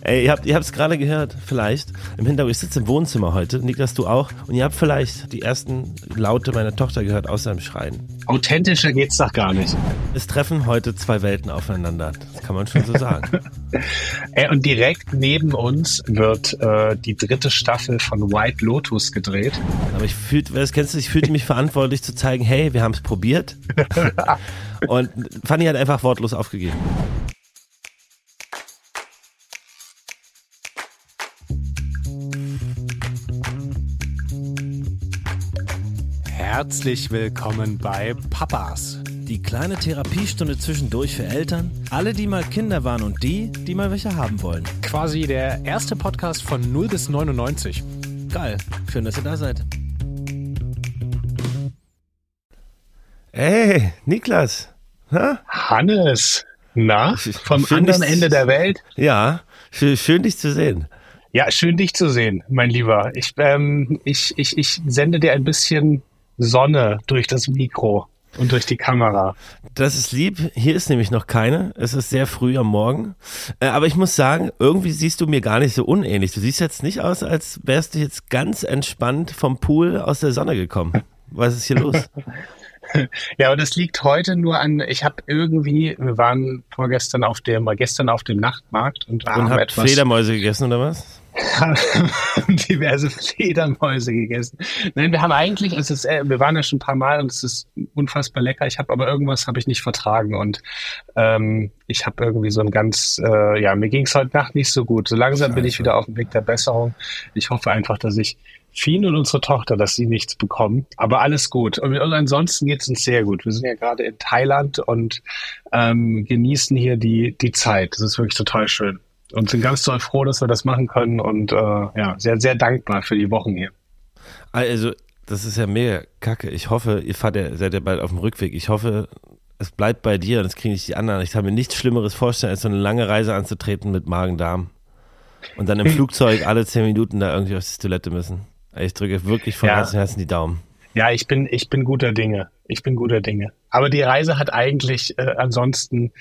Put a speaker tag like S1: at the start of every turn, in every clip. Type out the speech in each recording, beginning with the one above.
S1: Ey, ihr habt ihr es gerade gehört, vielleicht. Im Hintergrund, ich sitze im Wohnzimmer heute, Niklas, du auch. Und ihr habt vielleicht die ersten Laute meiner Tochter gehört aus seinem Schreien.
S2: Authentischer geht's doch gar nicht.
S1: Es treffen heute zwei Welten aufeinander. Das kann man schon so sagen.
S2: Ey, und direkt neben uns wird äh, die dritte Staffel von White Lotus gedreht.
S1: Aber ich fühlte, das kennst du, ich fühlte mich verantwortlich zu zeigen, hey, wir haben es probiert. Und Fanny hat einfach wortlos aufgegeben.
S3: Herzlich willkommen bei Papas.
S1: Die kleine Therapiestunde zwischendurch für Eltern, alle, die mal Kinder waren und die, die mal welche haben wollen.
S3: Quasi der erste Podcast von 0 bis 99.
S1: Geil, schön, dass ihr da seid. Hey, Niklas.
S2: Ha? Hannes, na, vom
S1: Schön,
S2: anderen Ende der Welt.
S1: Ja, schön, schön dich zu sehen.
S2: Ja, schön dich zu sehen, mein Lieber. Ich, ähm, ich, ich, ich sende dir ein bisschen Sonne durch das Mikro und durch die Kamera.
S1: Das ist lieb. Hier ist nämlich noch keine. Es ist sehr früh am Morgen. Äh, aber ich muss sagen, irgendwie siehst du mir gar nicht so unähnlich. Du siehst jetzt nicht aus, als wärst du jetzt ganz entspannt vom Pool aus der Sonne gekommen. Was ist hier los?
S2: Ja, aber das liegt heute nur an, ich habe irgendwie, wir waren vorgestern auf dem, gestern auf dem Nachtmarkt und,
S1: Und
S2: haben etwas
S1: Fledermäuse gegessen oder was?
S2: Haben diverse Fledermäuse gegessen. Nein, wir haben eigentlich, es ist, äh, wir waren ja schon ein paar Mal und es ist unfassbar lecker. Ich habe aber irgendwas habe ich nicht vertragen und ähm, ich habe irgendwie so ein ganz, äh, ja, mir ging es heute Nacht nicht so gut. So langsam bin ich
S1: Scheiße.
S2: wieder auf dem Weg der Besserung. Ich hoffe einfach, dass ich Fien und unsere Tochter, dass sie nichts bekommen. Aber alles gut. Und, und ansonsten geht es uns sehr gut. Wir sind ja gerade in Thailand und ähm, genießen hier die, die Zeit. Das ist wirklich total schön. Und sind ganz doll froh, dass wir das machen können und äh, ja, sehr, sehr dankbar für die Wochen hier.
S1: Also, das ist ja mega kacke. Ich hoffe, ihr fahrt ja, seid ja bald auf dem Rückweg. Ich hoffe, es bleibt bei dir und das kriegen nicht die anderen. Ich kann mir nichts Schlimmeres vorstellen, als so eine lange Reise anzutreten mit Magen-Darm. Und dann im Flugzeug alle zehn Minuten da irgendwie auf die Toilette müssen. Ich drücke wirklich von
S2: Ja.
S1: ganzem Herzen die Daumen.
S2: Ja, ich bin, ich bin guter Dinge. Ich bin guter Dinge. Aber die Reise hat eigentlich äh, ansonsten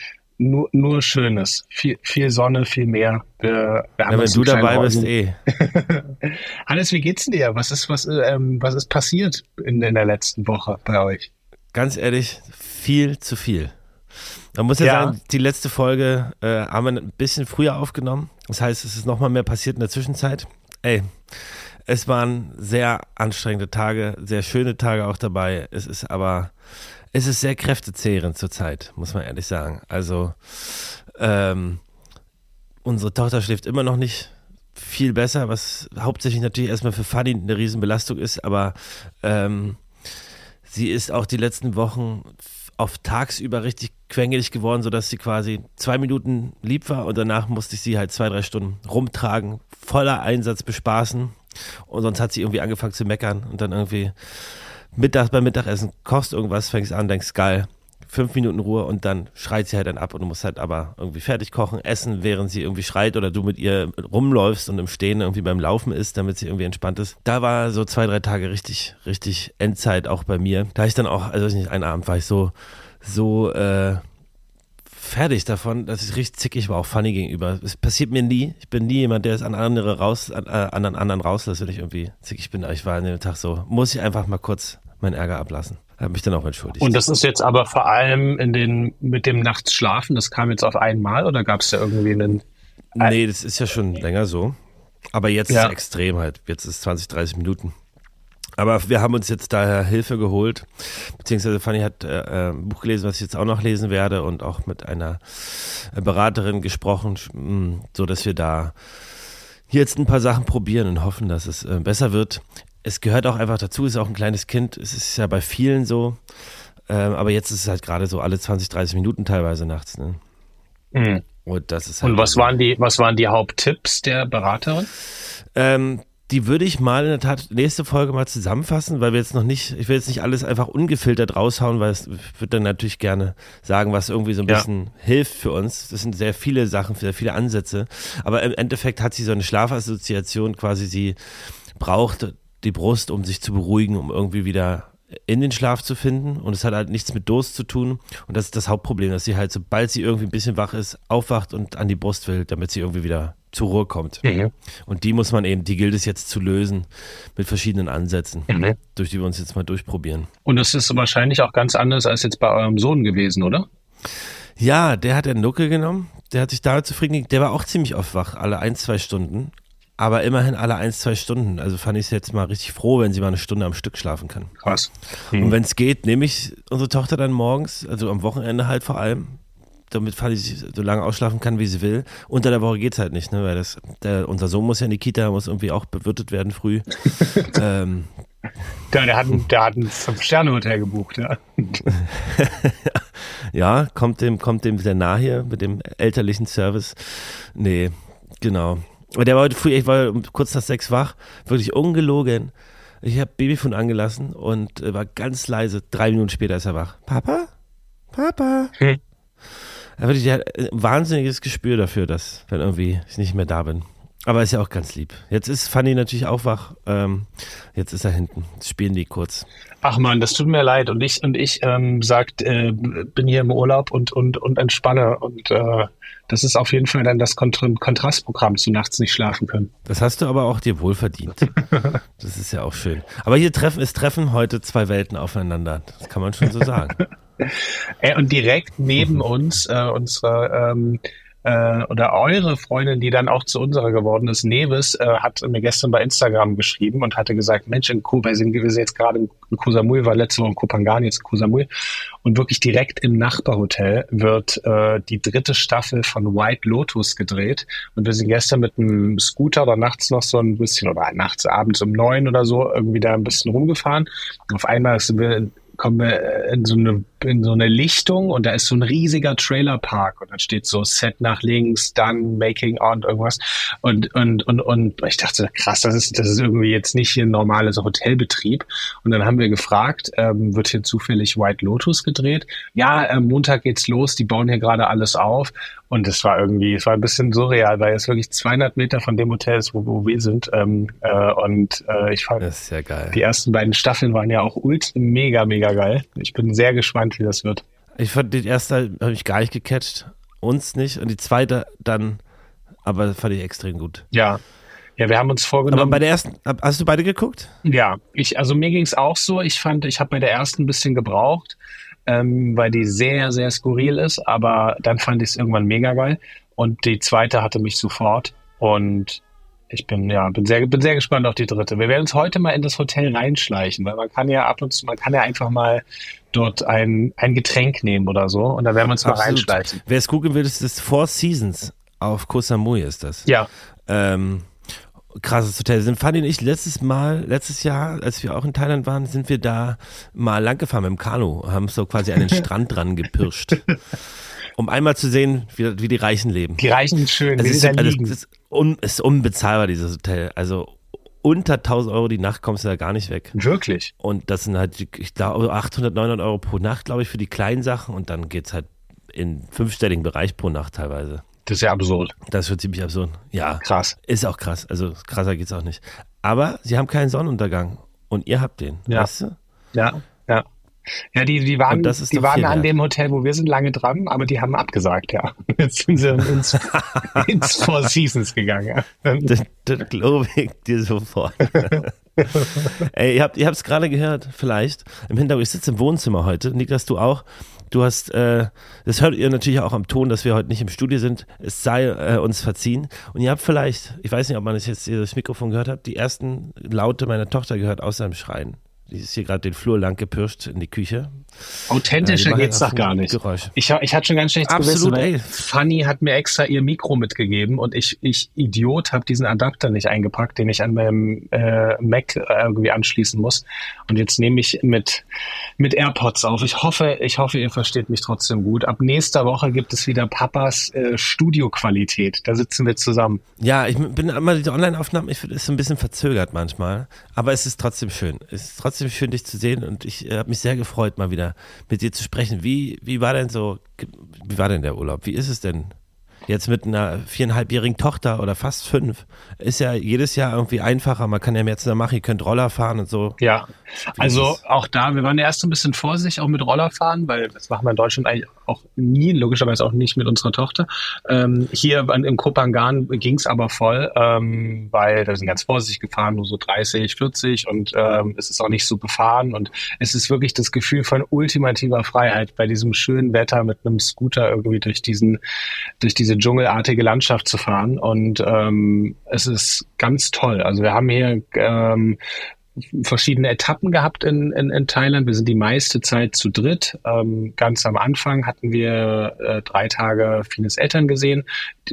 S2: nur, nur Schönes. Viel, viel Sonne, viel Meer. Wir, wir haben
S1: Ja, wenn du dabei bist,
S2: Orden-
S1: eh.
S2: Hannes, wie geht's denn dir? Was ist, was, äh, ähm, was ist passiert in, in der letzten Woche bei euch?
S1: Ganz ehrlich, viel zu viel. Man muss ja,
S2: Ja.
S1: sagen, die letzte Folge äh, haben wir ein bisschen früher aufgenommen. Das heißt, es ist nochmal mehr passiert in der Zwischenzeit. Ey, es waren sehr anstrengende Tage, sehr schöne Tage auch dabei. Es ist aber, es ist sehr kräftezehrend zurzeit, muss man ehrlich sagen. Also, ähm, unsere Tochter schläft immer noch nicht viel besser, was hauptsächlich natürlich erstmal für Fanny eine Riesenbelastung ist, aber ähm, sie ist auch die letzten Wochen auf tagsüber richtig quengelig geworden, sodass sie quasi zwei Minuten lieb war und danach musste ich sie halt zwei, drei Stunden rumtragen, voller Einsatz bespaßen und sonst hat sie irgendwie angefangen zu meckern und dann irgendwie Mittag beim Mittagessen kochst irgendwas, fängst an, denkst geil, fünf Minuten Ruhe und dann schreit sie halt dann ab und du musst halt aber irgendwie fertig kochen, essen, während sie irgendwie schreit oder du mit ihr rumläufst und im Stehen irgendwie beim Laufen ist, damit sie irgendwie entspannt ist. Da war so zwei, drei Tage richtig, richtig Endzeit auch bei mir. Da ich dann auch, also weiß nicht, einen Abend war ich so, so, äh, fertig davon, dass ich richtig zickig war, auch Funny gegenüber. Es passiert mir nie. Ich bin nie jemand, der es an andere raus, an, äh, an anderen rauslässt, wenn ich irgendwie zickig bin. Aber ich war an dem Tag so, muss ich einfach mal kurz meinen Ärger ablassen. Habe mich dann auch entschuldigt.
S2: Und das ist jetzt aber vor allem in den, mit dem Nachts schlafen, das kam jetzt auf einmal oder gab es da irgendwie einen,
S1: Nee, das ist ja schon länger so. Aber jetzt ist
S2: Ja.
S1: es extrem halt. Jetzt ist es 20, 30 Minuten. Aber wir haben uns jetzt daher Hilfe geholt. Beziehungsweise Fanny hat äh, äh, ein Buch gelesen, was ich jetzt auch noch lesen werde und auch mit einer äh, Beraterin gesprochen, mh, so dass wir da jetzt ein paar Sachen probieren und hoffen, dass es äh, besser wird. Es gehört auch einfach dazu, es ist auch ein kleines Kind. Es ist ja bei vielen so. Ähm, aber jetzt ist es halt gerade so alle 20, 30 Minuten teilweise nachts. Ne?
S2: Mhm.
S1: Und halt
S2: und was waren die, was waren die Haupttipps der Beraterin?
S1: Ähm, die würde ich mal in der Tat nächste Folge mal zusammenfassen, weil wir jetzt noch nicht, ich will jetzt nicht alles einfach ungefiltert raushauen, weil es würde dann natürlich gerne sagen, was irgendwie so ein
S2: Ja.
S1: bisschen hilft für uns. Das sind sehr viele Sachen, sehr viele Ansätze. Aber im Endeffekt hat sie so eine Schlafassoziation quasi, sie braucht die Brust, um sich zu beruhigen, um irgendwie wieder in den Schlaf zu finden und es hat halt nichts mit Durst zu tun und das ist das Hauptproblem, dass sie halt, sobald sie irgendwie ein bisschen wach ist, aufwacht und an die Brust will, damit sie irgendwie wieder zur Ruhe kommt.
S2: Mhm.
S1: Und die muss man eben, die gilt es jetzt zu lösen mit verschiedenen Ansätzen,
S2: Mhm.
S1: durch die wir uns jetzt mal durchprobieren.
S2: Und das ist wahrscheinlich auch ganz anders als jetzt bei eurem Sohn gewesen, oder?
S1: Ja, der hat den Nuckel genommen, der hat sich damit zufrieden gegeben, der war auch ziemlich oft wach, alle ein, zwei Stunden. Aber immerhin alle ein, zwei Stunden. Also fand ich es jetzt mal richtig froh, wenn sie mal eine Stunde am Stück schlafen kann.
S2: Krass.
S1: Und wenn es geht, nehme ich unsere Tochter dann morgens, also am Wochenende halt vor allem, damit Fanny sich so lange ausschlafen kann, wie sie will. Unter der Woche geht's halt nicht, ne? Weil das, der, unser Sohn muss ja in die Kita, muss irgendwie auch bewirtet werden früh. ähm,
S2: Der, der, hat, ein- der hat ein Fünf-Sterne-Hotel gebucht, ja.
S1: ja, kommt dem, kommt dem sehr nah hier mit dem elterlichen Service. Nee, genau. Aber der war heute früh, ich war um kurz nach sechs wach, wirklich ungelogen. Ich habe Babyfon angelassen und äh, war ganz leise. Drei Minuten später ist er wach. Papa? Papa?
S2: Hm.
S1: Er wirklich, der hat ein wahnsinniges Gespür dafür, dass, wenn irgendwie ich nicht mehr da bin. Aber ist ja auch ganz lieb. Jetzt ist Fanny natürlich auch wach. Ähm, jetzt ist er hinten. Jetzt spielen die kurz.
S2: Ach man, das tut mir leid. Und ich und ich ähm, sagt, äh, bin hier im Urlaub und und und entspanne. Und äh, das ist auf jeden Fall dann das Kont Kontrastprogramm zu nachts nicht schlafen können.
S1: Das hast du aber auch dir wohl verdient. Das ist ja auch schön. Aber hier treffen, es treffen heute zwei Welten aufeinander. Das kann man schon so sagen.
S2: Äh, und direkt neben uns äh, unsere ähm, äh, oder eure Freundin, die dann auch zu unserer geworden ist, Neves, äh, hat mir gestern bei Instagram geschrieben und hatte gesagt, Mensch, in Kuba, wir sind wir sind jetzt gerade in Koh Samui, war letzte Woche in Kopangan, jetzt in Koh Samui und wirklich direkt im Nachbarhotel wird äh, die dritte Staffel von White Lotus gedreht. Und wir sind gestern mit einem Scooter oder nachts noch so ein bisschen oder nachts abends um neun oder so irgendwie da ein bisschen rumgefahren. Und auf einmal sind wir kommen wir in so eine in so eine Lichtung und da ist so ein riesiger Trailerpark und dann steht so Set nach links, dann Making on irgendwas. Und und und und ich dachte krass, das ist das ist irgendwie jetzt nicht hier ein normales Hotelbetrieb. Und dann haben wir gefragt, ähm, wird hier zufällig White Lotus gedreht? Ja, ähm, Montag geht's los, die bauen hier gerade alles auf. Und es war irgendwie, es war ein bisschen surreal, weil es wirklich 200 Meter von dem Hotel ist, wo, wo wir sind. Ähm, äh, und äh, ich fand
S1: ja
S2: die ersten beiden Staffeln waren ja auch ult mega, mega geil. Ich bin sehr gespannt, wie das wird.
S1: Ich fand die erste habe ich gar nicht gecatcht. Uns nicht. Und die zweite dann, aber fand ich extrem gut.
S2: Ja. Ja, wir haben uns
S1: Aber
S2: vorgenommen.
S1: bei der ersten, hast du beide geguckt?
S2: ja, ich, also mir ging es auch so. Ich fand, ich habe bei der ersten ein bisschen gebraucht, ähm, weil die sehr, sehr skurril ist, aber dann fand ich es irgendwann mega geil. Und die zweite hatte mich sofort. Und ich bin, ja, bin sehr, bin sehr gespannt auf die dritte. Wir werden uns heute mal in das Hotel reinschleichen, weil man kann ja ab und zu, man kann ja einfach mal dort ein, ein Getränk nehmen oder so. Und da werden wir uns mal
S1: Absolut.
S2: reinschleichen.
S1: Wer es gucken will, ist das Four Seasons auf Koh Samui ist das.
S2: Ja,
S1: Ähm, krasses Hotel. Sind Fanny und ich letztes Mal, letztes Jahr, als wir auch in Thailand waren, sind wir da mal lang gefahren mit dem Kanu, haben so quasi an den Strand dran gepirscht. Um einmal zu sehen, wie, wie die Reichen leben.
S2: Die Reichen schön,
S1: Es
S2: wie
S1: ist,
S2: sie da
S1: also,
S2: liegen.
S1: ist, un, es ist unbezahlbar, dieses Hotel. Also unter 1000 Euro die Nacht kommst du da gar nicht weg.
S2: Wirklich.
S1: Und das sind halt, ich glaube, 800, 900 Euro pro Nacht, glaube ich, für die kleinen Sachen. Und dann geht's halt in fünfstelligen Bereich pro Nacht teilweise.
S2: Das ist ja absurd.
S1: Das ist schon ziemlich absurd. Ja,
S2: Krass.
S1: ist auch krass. Also krasser geht's auch nicht. Aber sie haben keinen Sonnenuntergang. Und ihr habt den.
S2: Ja.
S1: Weißt du?
S2: Ja, ja. Die, die waren, die waren an
S1: wert.
S2: dem Hotel, wo wir sind, lange dran, aber die haben abgesagt, ja. Jetzt sind sie ins, ins Four Seasons gegangen. Ja.
S1: Das, das glaube ich dir sofort. Ey, ihr habt ihr es gerade gehört, vielleicht. Im Hintergrund, ich sitze im Wohnzimmer heute. Niklas, du auch. Du hast, äh, das hört ihr natürlich auch am Ton, dass wir heute nicht im Studio sind. Es sei äh, uns verziehen. Und ihr habt vielleicht, ich weiß nicht, ob man das jetzt hier das Mikrofon gehört hat, die ersten Laute meiner Tochter gehört aus seinem Schreien. Die ist hier gerade den Flur lang gepirscht in die Küche.
S2: Authentischer
S1: Ja, die
S2: geht's doch gar nicht.
S1: Geräusch.
S2: Ich, ich hatte schon ganz schlechtes
S1: Absolut,
S2: Gewissen. Fanny hat mir extra ihr Mikro mitgegeben und ich, ich Idiot, habe diesen Adapter nicht eingepackt, den ich an meinem äh, Mac äh, irgendwie anschließen muss. Und jetzt nehme ich mit, mit AirPods auf. Ich hoffe, ich hoffe, ihr versteht mich trotzdem gut. Ab nächster Woche gibt es wieder Papas äh, Studioqualität. Da sitzen wir zusammen.
S1: Ja, ich bin immer diese Online-Aufnahmen, ich finde, ist so ein bisschen verzögert manchmal. Aber es ist trotzdem schön. Es ist trotzdem schön, dich zu sehen und ich äh, habe mich sehr gefreut, mal wieder mit dir zu sprechen. Wie, wie war denn so, wie war denn der Urlaub? Wie ist es denn? Jetzt mit einer viereinhalbjährigen Tochter oder fast fünf ist ja jedes Jahr irgendwie einfacher. Man kann ja mehr zusammen machen, ihr könnt Roller fahren und so.
S2: Ja, also auch da, wir waren erst so ein bisschen vorsichtig auch mit Roller fahren, weil das machen wir in Deutschland eigentlich auch nie, logischerweise auch nicht mit unserer Tochter. Ähm, hier im Kopangan ging es aber voll, ähm, weil da sind ganz vorsichtig gefahren, nur so 30, 40 und ähm, es ist auch nicht so befahren und es ist wirklich das Gefühl von ultimativer Freiheit bei diesem schönen Wetter mit einem Scooter irgendwie durch diesen, durch diese dschungelartige Landschaft zu fahren und ähm, es ist ganz toll. Also wir haben hier ähm, verschiedene Etappen gehabt in, in, in Thailand. Wir sind die meiste Zeit zu dritt. Ähm, ganz am Anfang hatten wir äh, drei Tage Fines Eltern gesehen,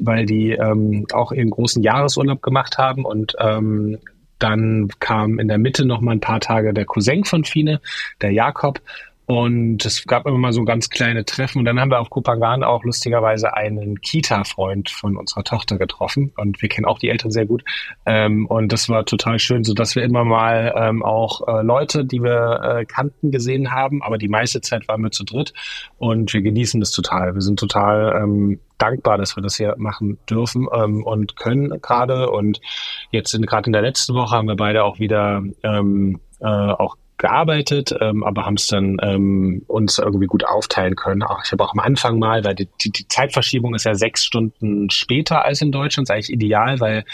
S2: weil die ähm, auch ihren großen Jahresurlaub gemacht haben und ähm, dann kam in der Mitte noch mal ein paar Tage der Cousin von Fine, der Jakob. Und es gab immer mal so ganz kleine Treffen. Und dann haben wir auf Kupangan auch lustigerweise einen Kita-Freund von unserer Tochter getroffen. Und wir kennen auch die Eltern sehr gut. Ähm, und das war total schön, so dass wir immer mal ähm, auch äh, Leute, die wir äh, kannten, gesehen haben. Aber die meiste Zeit waren wir zu dritt. Und wir genießen das total. Wir sind total ähm, dankbar, dass wir das hier machen dürfen ähm, und können gerade. Und jetzt gerade in der letzten Woche haben wir beide auch wieder ähm, äh, auch gearbeitet, ähm, aber haben es dann ähm, uns irgendwie gut aufteilen können. Auch ich habe auch am Anfang mal, weil die, die, die Zeitverschiebung ist ja sechs Stunden später als in Deutschland, ist eigentlich ideal, weil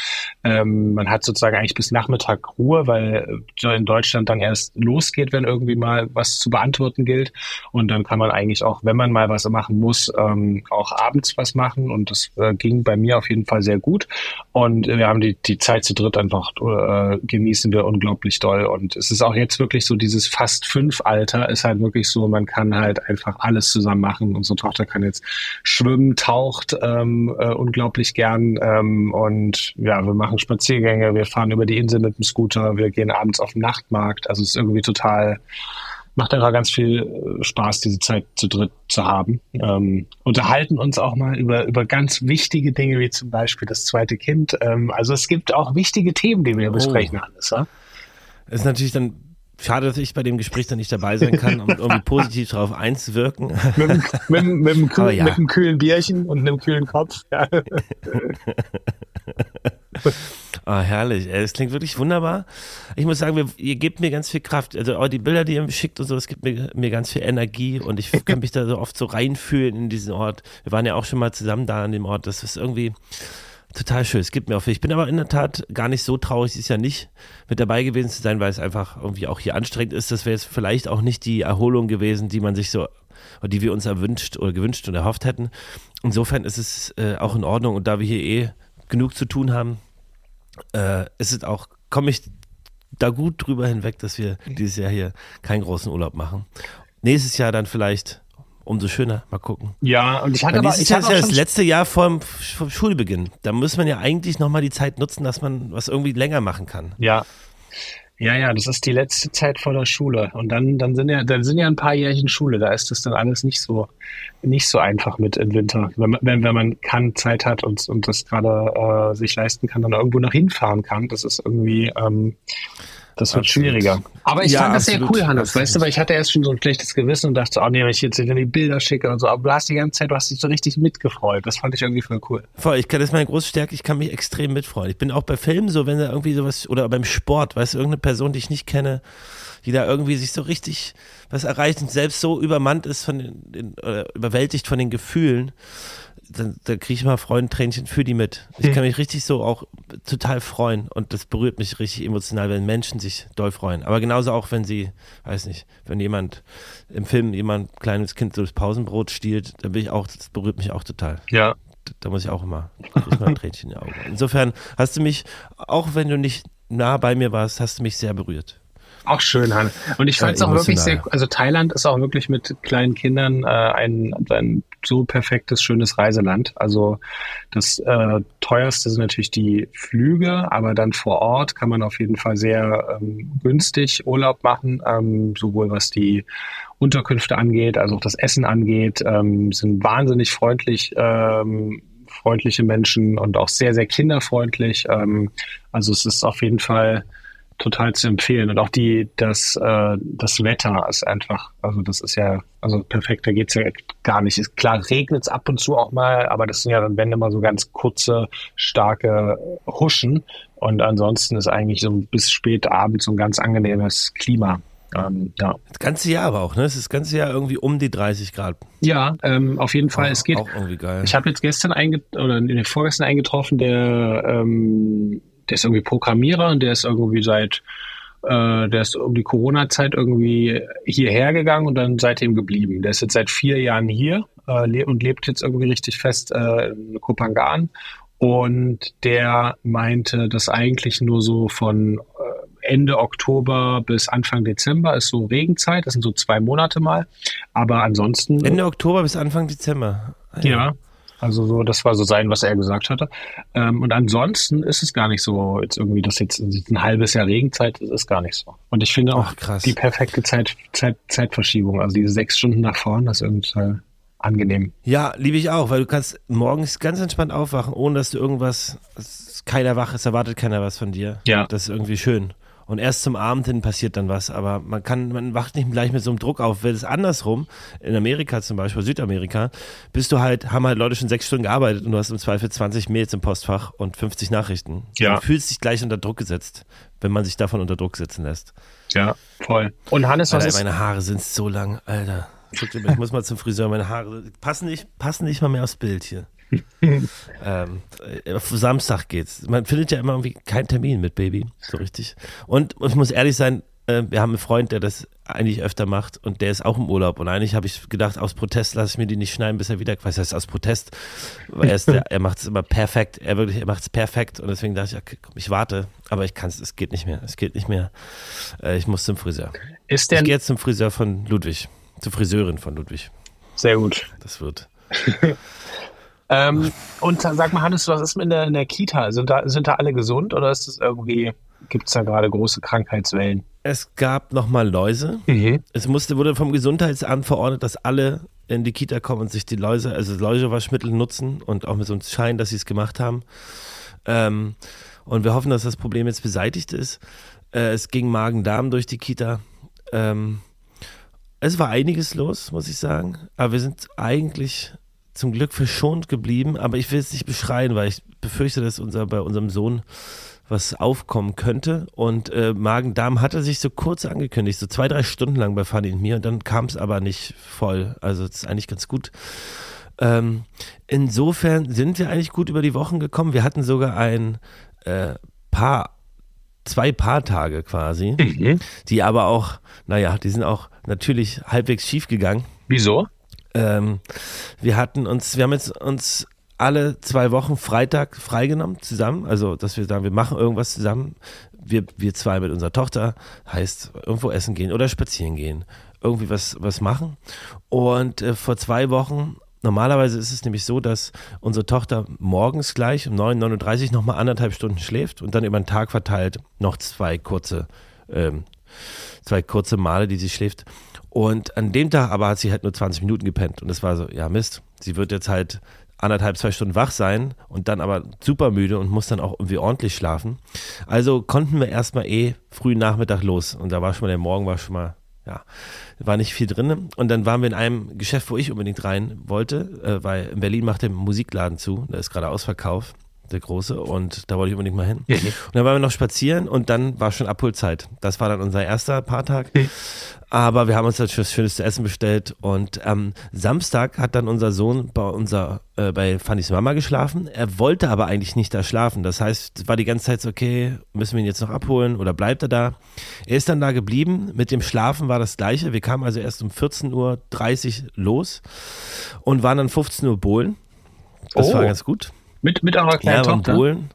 S2: ähm, man hat sozusagen eigentlich bis Nachmittag Ruhe, weil in Deutschland dann erst losgeht, wenn irgendwie mal was zu beantworten gilt. Und dann kann man eigentlich auch, wenn man mal was machen muss, ähm, auch abends was machen. Und das äh, ging bei mir auf jeden Fall sehr gut. Und wir haben die, die Zeit zu dritt einfach äh, genießen wir unglaublich doll. Und es ist auch jetzt wirklich so so dieses fast fünf Alter ist halt wirklich so, man kann halt einfach alles zusammen machen. Unsere Tochter kann jetzt schwimmen, taucht ähm, äh, unglaublich gern ähm, und ja, wir machen Spaziergänge, wir fahren über die Insel mit dem Scooter, wir gehen abends auf den Nachtmarkt. Also es ist irgendwie total macht einfach ganz viel äh, Spaß, diese Zeit zu dritt zu haben. Ähm, unterhalten uns auch mal über, über ganz wichtige Dinge, wie zum Beispiel das zweite Kind. Ähm, also es gibt auch wichtige Themen, die wir oh. besprechen, Hannes. Ja?
S1: ist natürlich dann Schade, dass ich bei dem Gespräch dann nicht dabei sein kann, um irgendwie positiv darauf einzuwirken.
S2: mit, mit, mit, mit, kühl, ja. mit einem kühlen Bierchen und einem kühlen Kopf. Ja.
S1: Ah, herrlich. Es klingt wirklich wunderbar. Ich muss sagen, wir, ihr gebt mir ganz viel Kraft. Also auch die Bilder, die ihr mir schickt und so, das gibt mir, mir ganz viel Energie und ich kann mich da so oft so reinfühlen in diesen Ort. Wir waren ja auch schon mal zusammen da an dem Ort. Das ist irgendwie, Total schön, es gibt mir auch viel. Ich bin aber in der Tat gar nicht so traurig, dieses Jahr nicht mit dabei gewesen zu sein, weil es einfach irgendwie auch hier anstrengend ist. Das wäre jetzt vielleicht auch nicht die Erholung gewesen, die man sich so, die wir uns erwünscht oder gewünscht und erhofft hätten. Insofern ist es äh, auch in Ordnung und da wir hier eh genug zu tun haben, äh, ist es auch, komme ich da gut drüber hinweg, dass wir dieses Jahr hier keinen großen Urlaub machen. Nächstes Jahr dann vielleicht umso schöner. Mal gucken.
S2: Ja, und ich hatte
S1: aber. Ich hatte ja das letzte Jahr vor vom Schulbeginn. Da muss man ja eigentlich nochmal die Zeit nutzen, dass man was irgendwie länger machen kann.
S2: Ja. Ja, ja, das ist die letzte Zeit vor der Schule. Und dann, dann sind ja, dann sind ja ein paar Jährchen Schule. Da ist das dann alles nicht so, nicht so einfach mit im Winter. Wenn man, wenn, wenn man kann, Zeit hat und, und das gerade äh, sich leisten kann, dann irgendwo noch hinfahren kann. Das ist irgendwie, ähm, das wird absolut. schwieriger. Aber ich ja, fand das sehr cool, Hannes, absolut. weißt du, weil ich hatte erst schon so ein schlechtes Gewissen und dachte, oh nee, wenn ich jetzt die Bilder schicke und so, aber du hast die ganze Zeit, du hast dich so richtig mitgefreut. Das fand ich irgendwie voll cool.
S1: Voll, ich kann, das ist meine große Stärke, ich kann mich extrem mitfreuen. Ich bin auch bei Filmen so, wenn da irgendwie sowas, oder beim Sport, weißt du, irgendeine Person, die ich nicht kenne, die da irgendwie sich so richtig was erreicht und selbst so übermannt ist von den, oder überwältigt von den Gefühlen dann, dann kriege ich mal Freundentränchen für die mit. Ich kann mich richtig so auch total freuen und das berührt mich richtig emotional, wenn Menschen sich doll freuen. Aber genauso auch, wenn sie, weiß nicht, wenn jemand im Film jemand kleines Kind so das Pausenbrot stiehlt, dann bin ich auch, das berührt mich auch total.
S2: Ja.
S1: Da muss ich auch immer, ich mal ein Tränchen in die Augen. Insofern hast du mich, auch wenn du nicht nah bei mir warst, hast du mich sehr berührt.
S2: Auch schön, Han. Und ich fand es auch wirklich sehr, also Thailand ist auch wirklich mit kleinen Kindern äh, ein, ein so perfektes, schönes Reiseland. Also das äh, teuerste sind natürlich die Flüge, aber dann vor Ort kann man auf jeden Fall sehr ähm, günstig Urlaub machen, ähm, sowohl was die Unterkünfte angeht, als auch das Essen angeht, ähm, sind wahnsinnig freundlich. Ähm, freundliche Menschen und auch sehr, sehr kinderfreundlich. Ähm, also es ist auf jeden Fall total zu empfehlen. Und auch die, das, äh, das Wetter ist einfach, also das ist ja, also perfekt, da geht's ja gar nicht. Ist klar, regnet es ab und zu auch mal, aber das sind ja dann, wenn immer so ganz kurze, starke Huschen. Und ansonsten ist eigentlich so bis spät abends so ein ganz angenehmes Klima. Ähm, ja.
S1: Das ganze Jahr aber auch, ne? Es ist das ganze Jahr irgendwie um die 30 Grad.
S2: Ja, ähm, auf jeden Fall.
S1: Auch,
S2: es geht.
S1: Auch irgendwie geil.
S2: Ich habe jetzt gestern einge oder in den vorgestern eingetroffen, der, ähm, der ist irgendwie Programmierer und der ist irgendwie seit äh, der ist um die Corona-Zeit irgendwie hierher gegangen und dann seitdem geblieben. Der ist jetzt seit vier Jahren hier äh, le und lebt jetzt irgendwie richtig fest äh, in Kopangan. Und der meinte, dass eigentlich nur so von äh, Ende Oktober bis Anfang Dezember ist so Regenzeit, das sind so zwei Monate mal. Aber ansonsten.
S1: Ende Oktober bis Anfang Dezember.
S2: Ah, ja. ja. Also so, das war so sein, was er gesagt hatte. Ähm, und ansonsten ist es gar nicht so, jetzt irgendwie, dass jetzt ein halbes Jahr Regenzeit, das ist gar nicht so. Und ich finde auch
S1: Ach,
S2: die perfekte Zeit, Zeit, Zeitverschiebung, also diese sechs Stunden nach vorne, das ist irgendwie angenehm.
S1: Ja, liebe ich auch, weil du kannst morgens ganz entspannt aufwachen, ohne dass du irgendwas, keiner wach ist, erwartet keiner was von dir.
S2: Ja.
S1: Das ist irgendwie schön. Und erst zum Abend hin passiert dann was, aber man kann, man wacht nicht gleich mit so einem Druck auf. Wenn es andersrum, in Amerika zum Beispiel, Südamerika, bist du halt, haben halt Leute schon sechs Stunden gearbeitet und du hast im Zweifel 20 Mails im Postfach und 50 Nachrichten.
S2: Ja.
S1: Du fühlst dich gleich unter Druck gesetzt, wenn man sich davon unter Druck setzen lässt.
S2: Ja, voll. Und Hannes, was
S1: Alter,
S2: ist?
S1: meine Haare sind so lang, Alter. Ich muss mal zum Friseur, meine Haare passen nicht, passen nicht mal mehr aufs Bild hier. Ähm, auf Samstag geht's. Man findet ja immer irgendwie keinen Termin mit Baby, so richtig. Und ich muss ehrlich sein, äh, wir haben einen Freund, der das eigentlich öfter macht und der ist auch im Urlaub. Und eigentlich habe ich gedacht, aus Protest lasse ich mir die nicht schneiden, bis er wieder, was heißt aus Protest? Weil er, der, er macht es immer perfekt. Er wirklich, er macht es perfekt. Und deswegen dachte ich, okay, komm, ich warte. Aber ich kann es, es geht nicht mehr. Es geht nicht mehr. Äh, ich muss zum Friseur.
S2: Ist der
S1: ich gehe jetzt zum Friseur von Ludwig. Zur Friseurin von Ludwig.
S2: Sehr gut.
S1: Das wird.
S2: ähm, und sag mal, Hannes, was ist mit in der, in der Kita? Sind da, sind da alle gesund oder ist das irgendwie, gibt es da gerade große Krankheitswellen?
S1: Es gab nochmal Läuse.
S2: Mhm.
S1: Es musste, wurde vom Gesundheitsamt verordnet, dass alle in die Kita kommen und sich die Läuse, also Läusewaschmittel nutzen und auch mit so einem Schein, dass sie es gemacht haben. Ähm, und wir hoffen, dass das Problem jetzt beseitigt ist. Äh, es ging Magen-Darm durch die Kita. Ähm, es war einiges los, muss ich sagen. Aber wir sind eigentlich zum Glück verschont geblieben. Aber ich will es nicht beschreien, weil ich befürchte, dass unser, bei unserem Sohn was aufkommen könnte. Und äh, Magen-Darm hatte sich so kurz angekündigt, so zwei, drei Stunden lang bei Fanny und mir. Und dann kam es aber nicht voll. Also es ist eigentlich ganz gut. Ähm, insofern sind wir eigentlich gut über die Wochen gekommen. Wir hatten sogar ein äh, Paar, zwei Paartage quasi,
S2: Mhm.
S1: die aber auch, naja, die sind auch natürlich halbwegs schief gegangen.
S2: Wieso?
S1: Ähm, wir hatten uns, wir haben jetzt uns alle zwei Wochen Freitag freigenommen zusammen, also dass wir sagen, wir machen irgendwas zusammen. Wir, wir zwei mit unserer Tochter, heißt irgendwo essen gehen oder spazieren gehen, irgendwie was, was machen. Und äh, vor zwei Wochen, normalerweise ist es nämlich so, dass unsere Tochter morgens gleich um 9.39 Uhr nochmal anderthalb Stunden schläft und dann über den Tag verteilt noch zwei kurze, ähm, zwei kurze Male, die sie schläft. Und an dem Tag aber hat sie halt nur 20 Minuten gepennt. Und es war so, ja Mist, sie wird jetzt halt anderthalb, zwei Stunden wach sein und dann aber super müde und muss dann auch irgendwie ordentlich schlafen. Also konnten wir erstmal eh frühen Nachmittag los. Und da war schon mal, der Morgen war schon mal, ja, war nicht viel drin. Und dann waren wir in einem Geschäft, wo ich unbedingt rein wollte, äh, weil in Berlin macht der Musikladen zu. Da ist gerade Ausverkauf, der große. Und da wollte ich unbedingt mal hin.
S2: Mhm.
S1: Und dann waren wir noch spazieren und dann war schon Abholzeit. Das war dann unser erster Paartag. Aber wir haben uns natürlich was Schönes zu essen bestellt. Und am Samstag hat dann unser Sohn bei, unser, äh, bei Fannys Mama geschlafen. Er wollte aber eigentlich nicht da schlafen. Das heißt, es war die ganze Zeit so, okay, müssen wir ihn jetzt noch abholen oder bleibt er da? Er ist dann da geblieben. Mit dem Schlafen war das Gleiche. Wir kamen also erst um 14.30 Uhr los und waren dann 15 Uhr bohlen. Das
S2: Oh.
S1: war ganz gut.
S2: Mit, mit eurer kleinen
S1: Ja,
S2: Tochter?
S1: Bohlen.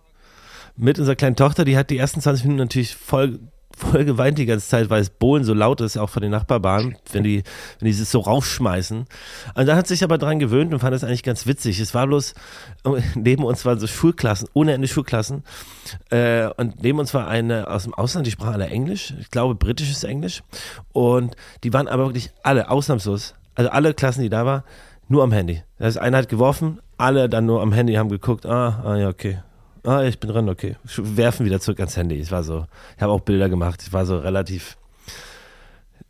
S1: Mit unserer kleinen Tochter, die hat die ersten 20 Minuten natürlich voll, voll geweint die ganze Zeit, weil es Bohlen so laut ist, auch von den Nachbarbaren, wenn die, wenn die es so rausschmeißen. Und dann hat sich aber dran gewöhnt und fand das eigentlich ganz witzig. Es war bloß, neben uns waren so Schulklassen, ohne Ende Schulklassen. Äh, und neben uns war eine aus dem Ausland, die sprach alle Englisch, ich glaube britisches Englisch. Und die waren aber wirklich alle, ausnahmslos, also alle Klassen, die da waren, nur am Handy. Das heißt, einer hat geworfen, alle dann nur am Handy haben geguckt, ah, ah ja, okay. Ah, ich bin dran, okay. Werfen wieder zurück ans Handy. Ich war so, ich habe auch Bilder gemacht. Ich war so relativ,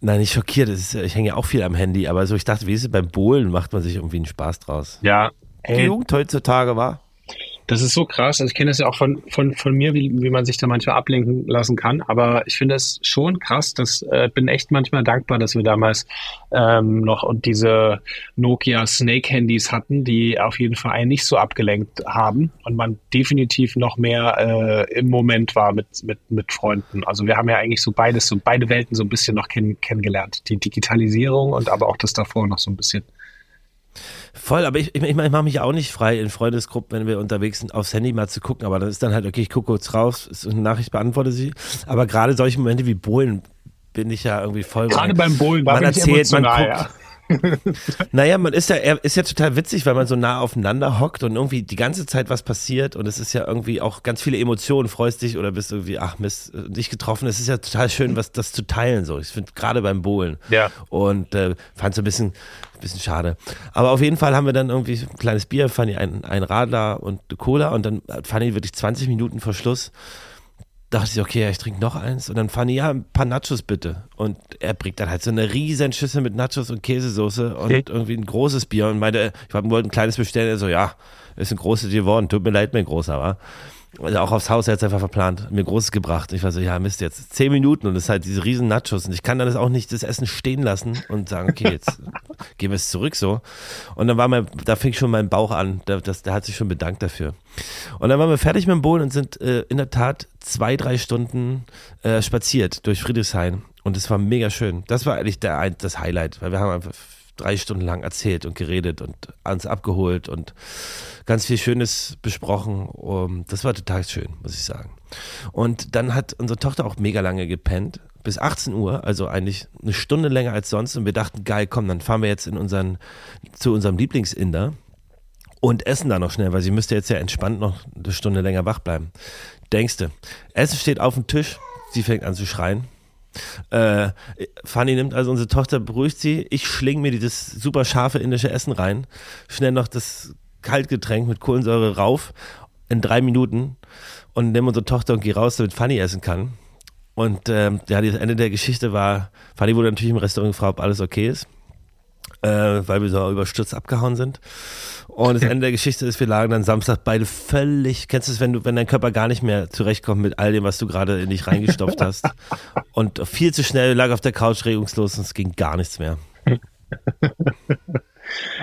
S1: nein, nicht schockiert. Ist, ich hänge ja auch viel am Handy, aber so, ich dachte, wie ist es beim Bohlen, macht man sich irgendwie einen Spaß draus.
S2: Ja.
S1: Die Jugend heutzutage war.
S2: Das ist so krass. Also ich kenne das ja auch von, von, von mir, wie, wie man sich da manchmal ablenken lassen kann. Aber ich finde es schon krass. Das äh, bin echt manchmal dankbar, dass wir damals ähm, noch und diese Nokia Snake Handys hatten, die auf jeden Fall einen nicht so abgelenkt haben und man definitiv noch mehr äh, im Moment war mit, mit, mit Freunden. Also wir haben ja eigentlich so beides, so beide Welten so ein bisschen noch kenn, kennengelernt. Die Digitalisierung und aber auch das davor noch so ein bisschen.
S1: Voll, aber ich, ich, ich mache mich auch nicht frei in Freundesgruppen, wenn wir unterwegs sind, aufs Handy mal zu gucken. Aber das ist dann halt, okay, ich gucke kurz raus, ist eine Nachricht, beantworte sie. Aber gerade solche Momente wie Bohlen bin ich ja irgendwie voll.
S2: Gerade beim Bohlen war
S1: man erzählt, man guckt.
S2: Ja.
S1: naja, man ist ja, ist ja total witzig, weil man so nah aufeinander hockt und irgendwie die ganze Zeit was passiert und es ist ja irgendwie auch ganz viele Emotionen, freust dich oder bist irgendwie, ach Mist, dich getroffen. Es ist ja total schön, was das zu teilen so. Ich finde gerade beim Bohlen.
S2: Ja.
S1: Und äh, fand es ein bisschen, bisschen schade. Aber auf jeden Fall haben wir dann irgendwie ein kleines Bier, Fanny ein, ein Radler und eine Cola und dann Fanny wirklich 20 Minuten vor Schluss dachte ich, okay, ich trinke noch eins. Und dann fand ich, ja, ein paar Nachos bitte. Und er bringt dann halt so eine riesen Schüssel mit Nachos und Käsesoße und okay. irgendwie ein großes Bier und meinte, ich wollte ein kleines bestellen. Er so, ja, ist ein großes geworden. Tut mir leid, mein Großer, war. Also auch aufs Haus, er hat es einfach verplant, mir Großes gebracht. Ich war so, ja, Mist, jetzt zehn Minuten und es ist halt diese riesen Nachos und ich kann dann das auch nicht das Essen stehen lassen und sagen, okay, jetzt gehen wir es zurück so. Und dann war mein, da fing schon mein Bauch an, der, das, der hat sich schon bedankt dafür. Und dann waren wir fertig mit dem Bohlen und sind äh, in der Tat zwei, drei Stunden äh, spaziert durch Friedrichshain und es war mega schön. Das war eigentlich der, das Highlight, weil wir haben einfach drei Stunden lang erzählt und geredet und uns abgeholt und ganz viel Schönes besprochen. Das war total schön, muss ich sagen. Und dann hat unsere Tochter auch mega lange gepennt, bis 18 Uhr, also eigentlich eine Stunde länger als sonst. Und wir dachten, geil, komm, dann fahren wir jetzt in unseren, zu unserem Lieblingsinder und essen da noch schnell, weil sie müsste jetzt ja entspannt noch eine Stunde länger wach bleiben. Denkste, Essen steht auf dem Tisch, sie fängt an zu schreien äh, Fanny nimmt also unsere Tochter, beruhigt sie. Ich schlinge mir dieses super scharfe indische Essen rein. Schnell noch das Kaltgetränk mit Kohlensäure rauf in drei Minuten und nehme unsere Tochter und gehe raus, damit Fanny essen kann. Und ähm, ja, das Ende der Geschichte war, Fanny wurde natürlich im Restaurant gefragt, ob alles okay ist, äh, weil wir so überstürzt abgehauen sind. Und das Ende der Geschichte ist, wir lagen dann Samstag beide völlig, kennst du es, wenn du, wenn dein Körper gar nicht mehr zurechtkommt mit all dem, was du gerade in dich reingestopft hast. Und viel zu schnell lag auf der Couch regungslos und es ging gar nichts mehr.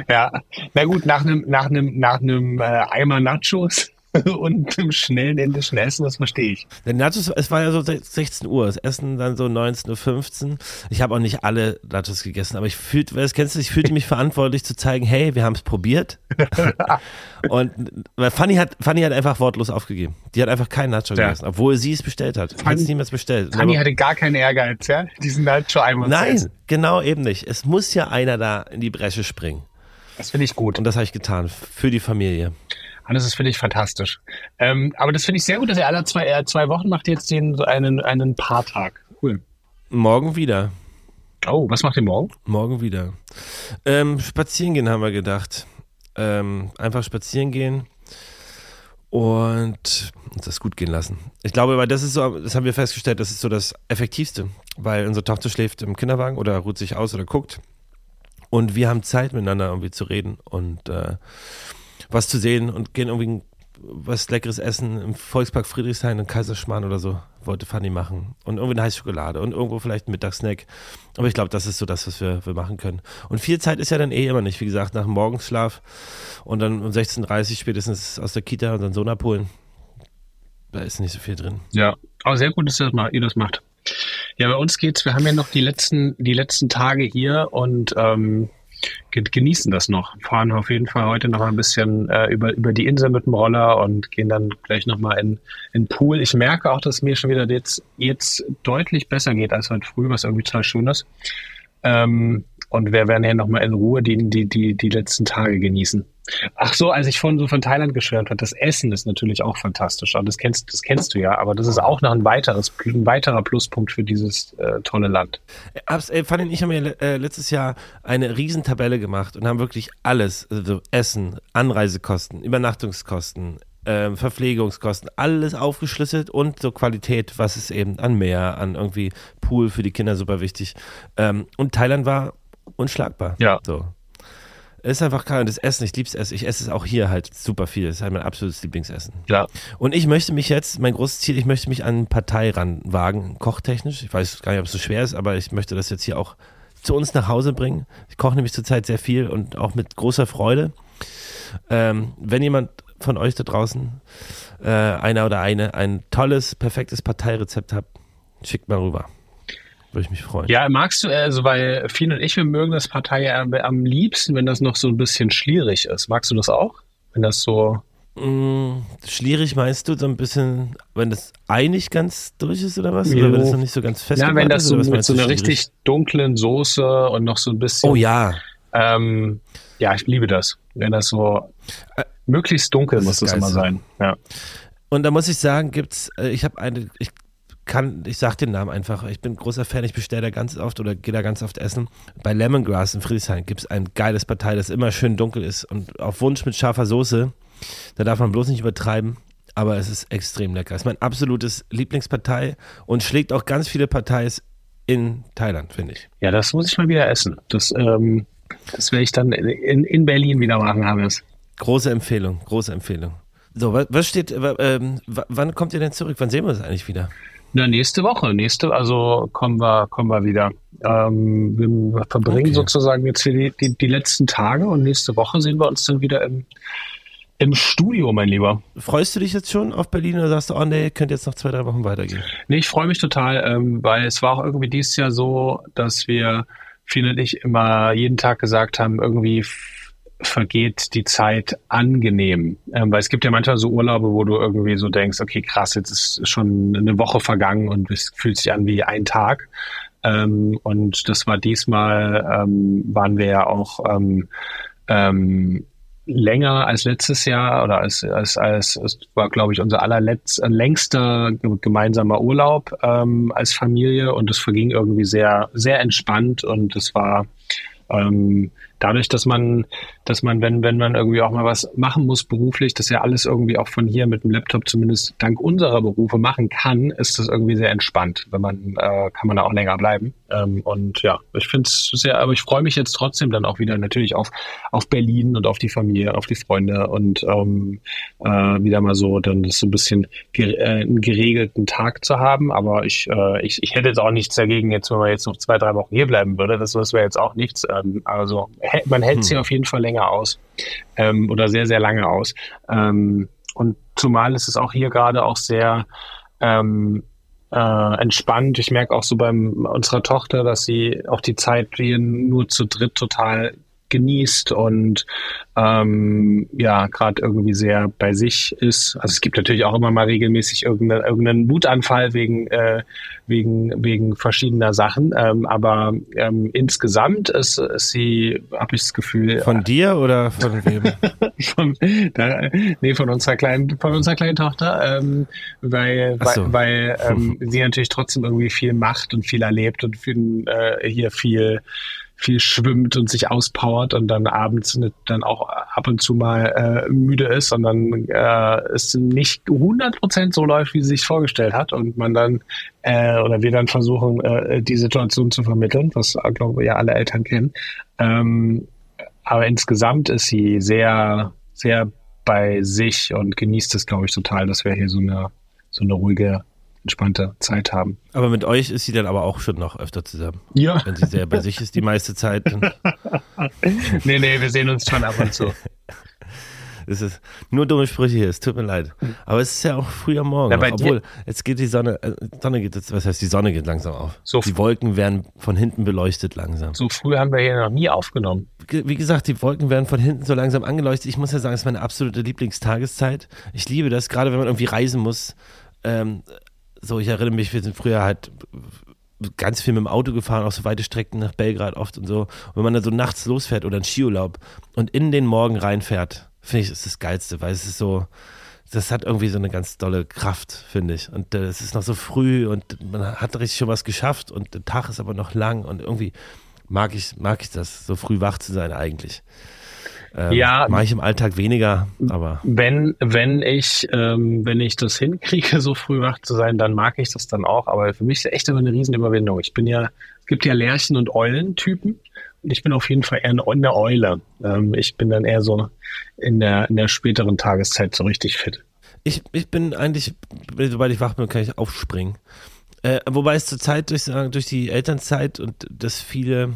S2: Ja, na gut, nach einem, nach einem, nach einem äh, Eimer Nachos und im schnellen indischen Essen, das verstehe ich.
S1: Der Nachos, es war ja so 16 Uhr, das Essen dann so 19.15 Uhr. Ich habe auch nicht alle Nachos gegessen, aber ich fühlte, das kennst du, ich fühlte mich verantwortlich zu zeigen, hey, wir haben es probiert. und weil Fanny hat, Fanny hat einfach wortlos aufgegeben. Die hat einfach keinen Nacho ja. gegessen, obwohl sie es bestellt hat. Fanny, hat es niemals bestellt.
S2: Fanny hatte gar keinen Ehrgeiz, ja, diesen Nacho einmal
S1: Nein, genau eben nicht. Es muss ja einer da in die Bresche springen.
S2: Das finde ich gut.
S1: Und das habe ich getan für die Familie.
S2: Und das ist, finde ich, fantastisch. Ähm, aber das finde ich sehr gut, dass ihr alle zwei, äh, zwei Wochen macht jetzt den, einen, einen Paartag. Cool.
S1: Morgen wieder.
S2: Oh, was macht ihr morgen?
S1: Morgen wieder. Ähm, spazieren gehen haben wir gedacht. Ähm, einfach spazieren gehen und uns das gut gehen lassen. Ich glaube, weil das ist so, das haben wir festgestellt, das ist so das Effektivste, weil unsere Tochter schläft im Kinderwagen oder ruht sich aus oder guckt und wir haben Zeit miteinander irgendwie zu reden und äh, was zu sehen und gehen irgendwie was Leckeres essen im Volkspark Friedrichshain in Kaiserschmarrn oder so, wollte Fanny machen. Und irgendwie eine heiße Schokolade und irgendwo vielleicht ein Mittagssnack. Aber ich glaube, das ist so das, was wir, wir machen können. Und viel Zeit ist ja dann eh immer nicht. Wie gesagt, nach dem Morgenschlaf und dann um 16.30 Uhr spätestens aus der Kita und dann Sohn abholen. Da ist nicht so viel drin.
S2: Ja, aber sehr gut, dass ihr das macht. Ja, bei uns geht's, wir haben ja noch die letzten, die letzten Tage hier und ähm, genießen das noch. Fahren auf jeden Fall heute noch ein bisschen äh, über, über die Insel mit dem Roller und gehen dann gleich nochmal in, in den Pool. Ich merke auch, dass es mir schon wieder jetzt, jetzt deutlich besser geht als heute früh, was irgendwie total schön ist. Ähm, und wir werden ja nochmal in Ruhe die, die, die, die letzten Tage genießen. Ach so, als ich vorhin so von Thailand geschwärmt habe, das Essen ist natürlich auch fantastisch. Das kennst, das kennst du ja, aber das ist auch noch ein weiteres, ein weiterer Pluspunkt für dieses äh, tolle Land.
S1: Abs, äh, Fanny und ich haben ja äh, letztes Jahr eine Riesentabelle gemacht und haben wirklich alles, also Essen, Anreisekosten, Übernachtungskosten, ähm, Verpflegungskosten, alles aufgeschlüsselt und so Qualität, was ist eben an Meer, an irgendwie Pool für die Kinder super wichtig. Ähm, und Thailand war unschlagbar.
S2: Ja.
S1: So. Es ist einfach. Und das Essen, ich lieb's Essen. Ich esse es auch hier halt super viel. Das ist halt mein absolutes Lieblingsessen.
S2: Ja.
S1: Und ich möchte mich jetzt, mein großes Ziel, ich möchte mich an Partei ranwagen, kochtechnisch. Ich weiß gar nicht, ob es so schwer ist, aber ich möchte das jetzt hier auch zu uns nach Hause bringen. Ich koche nämlich zurzeit sehr viel und auch mit großer Freude. Ähm, wenn jemand von euch da draußen, äh, einer oder eine, ein tolles, perfektes Parteirezept hat, schickt mal rüber. Würde ich mich freuen.
S2: Ja, magst du, also weil Fien und ich, wir mögen das Partei am, am liebsten, wenn das noch so ein bisschen schlierig ist. Magst du das auch? Wenn das so.
S1: Mm, schwierig meinst du so ein bisschen, wenn das Ei nicht ganz durch ist oder was?
S2: Jo.
S1: Oder wenn das noch nicht so ganz fest
S2: Ja, wenn das
S1: ist?
S2: so mit so einer
S1: schwierig?
S2: richtig dunklen Soße und noch so ein bisschen.
S1: Oh ja,
S2: Ähm, ja, ich liebe das. Wenn das so
S1: Äh,
S2: möglichst dunkel
S1: das
S2: muss
S1: ist
S2: das immer sein. Ja.
S1: Und da muss ich sagen, gibt's, äh, ich habe eine, ich kann, ich sag den Namen einfach, ich bin großer Fan, ich bestelle da ganz oft oder gehe da ganz oft essen. Bei Lemongrass in Friedrichshain gibt es ein geiles Partei, das immer schön dunkel ist und auf Wunsch mit scharfer Soße. Da darf man bloß nicht übertreiben, aber es ist extrem lecker. Es ist mein absolutes Lieblingspartei und schlägt auch ganz viele Parteis in Thailand, finde ich.
S2: ja, das muss ich mal wieder essen. Das, ähm, das werde ich dann in, in Berlin wieder machen, Hannes.
S1: Große Empfehlung, große Empfehlung. So, was, steht, äh, ähm, wann kommt ihr denn zurück? Wann sehen wir uns eigentlich wieder?
S2: Na, nächste Woche. Nächste, also kommen wir, kommen wir wieder. Ähm, wir verbringen
S1: Okay.
S2: sozusagen jetzt hier die, die, die letzten Tage und nächste Woche sehen wir uns dann wieder im, im Studio, mein Lieber.
S1: Freust du dich jetzt schon auf Berlin oder sagst du, oh nee, könnte jetzt noch zwei, drei Wochen weitergehen?
S2: Nee, ich freue mich total, ähm, weil es war auch irgendwie dieses Jahr so, dass wir, viele und ich, immer jeden Tag gesagt haben, irgendwie vergeht die Zeit angenehm. Ähm, weil es gibt ja manchmal so Urlaube, wo du irgendwie so denkst, okay, krass, jetzt ist schon eine Woche vergangen und es fühlt sich an wie ein Tag. Ähm, und das war diesmal, ähm, waren wir ja auch ähm, ähm, länger als letztes Jahr oder als, als, als es war, glaube ich, unser allerletz, äh, längster ge- gemeinsamer Urlaub ähm, als Familie und es verging irgendwie sehr, sehr entspannt und es war ähm, dadurch, dass man, dass man, wenn, wenn man irgendwie auch mal was machen muss beruflich, das ja alles irgendwie auch von hier mit dem Laptop zumindest dank unserer Berufe machen kann, ist das irgendwie sehr entspannt. Wenn man, äh, kann man da auch länger bleiben. Ähm, und ja, ich finde es sehr, aber ich freue mich jetzt trotzdem dann auch wieder natürlich auf, auf Berlin und auf die Familie, auf die Freunde und ähm, äh, wieder mal so dann das so ein bisschen gere äh, einen geregelten Tag zu haben. Aber ich, äh, ich, ich hätte jetzt auch nichts dagegen, jetzt wenn man jetzt noch zwei, drei Wochen hier bleiben würde. Das, das wäre jetzt auch nichts. Ähm, also man hält
S1: Hm.
S2: hier auf jeden Fall länger aus ähm, oder sehr, sehr lange aus. Ähm, und zumal ist es auch hier gerade auch sehr ähm, äh, entspannt. Ich merke auch so beim unserer Tochter, dass sie auch die Zeit hier nur zu dritt total genießt und ähm, ja, gerade irgendwie sehr bei sich ist. Also es gibt natürlich auch immer mal regelmäßig irgendeinen, irgendeinen Wutanfall wegen, äh, wegen, wegen verschiedener Sachen. Ähm, aber ähm, insgesamt ist, ist sie, habe ich das Gefühl,
S1: Von dir oder von wem?
S2: von, da, nee, von unserer kleinen, von unserer kleinen Tochter, ähm, weil,
S1: so.
S2: weil, weil ähm, sie natürlich trotzdem irgendwie viel macht und viel erlebt und viel, äh, hier viel, viel schwimmt und sich auspowert und dann abends nicht, dann auch ab und zu mal äh, müde ist und dann äh, es nicht 100% so läuft, wie sie sich vorgestellt hat und man dann äh, oder wir dann versuchen, äh, die Situation zu vermitteln, was äh, glaube ich ja alle Eltern kennen. Ähm, aber insgesamt ist sie sehr, sehr bei sich und genießt es, glaube ich, total, dass wir hier so eine, so eine ruhige, entspannte Zeit haben.
S1: Aber mit euch ist sie dann aber auch schon noch öfter zusammen.
S2: Ja.
S1: Wenn sie sehr bei sich ist die meiste Zeit,
S2: nee, nee, wir sehen uns schon ab und zu.
S1: ist es nur dumme Sprüche hier. Es tut mir leid. Aber es ist ja auch früh am Morgen.
S2: Ja,
S1: Obwohl, jetzt geht die Sonne, äh, Sonne geht jetzt, was heißt, die Sonne geht langsam auf.
S2: So
S1: die Wolken werden von hinten beleuchtet langsam.
S2: So früh haben wir hier noch nie aufgenommen.
S1: Ge- Wie gesagt, die Wolken werden von hinten so langsam angeleuchtet. Ich muss ja sagen, es ist meine absolute Lieblingstageszeit. Ich liebe das, gerade wenn man irgendwie reisen muss. Ähm, so, ich erinnere mich, wir sind früher halt ganz viel mit dem Auto gefahren, auch so weite Strecken nach Belgrad oft und so. Und wenn man dann so nachts losfährt oder einen Skiurlaub und in den Morgen reinfährt, finde ich, ist das Geilste, weil es ist so, das hat irgendwie so eine ganz dolle Kraft, finde ich. Und äh, es ist noch so früh und man hat richtig schon was geschafft und der Tag ist aber noch lang und irgendwie mag ich, mag ich das, so früh wach zu sein eigentlich. Ähm,
S2: Ja.
S1: Mache ich im Alltag weniger, aber
S2: Wenn, wenn ich, ähm, wenn ich das hinkriege, so früh wach zu sein, dann mag ich das dann auch. Aber für mich ist es echt immer eine Riesenüberwindung. Ich bin ja, es gibt ja Lerchen- und Eulentypen. Und ich bin auf jeden Fall eher eine Eule. Ähm, ich bin dann eher so in der, in der späteren Tageszeit so richtig fit.
S1: ich, ich bin eigentlich, sobald ich wach bin, kann ich aufspringen. Äh, wobei es zur Zeit durch, durch die Elternzeit und das viele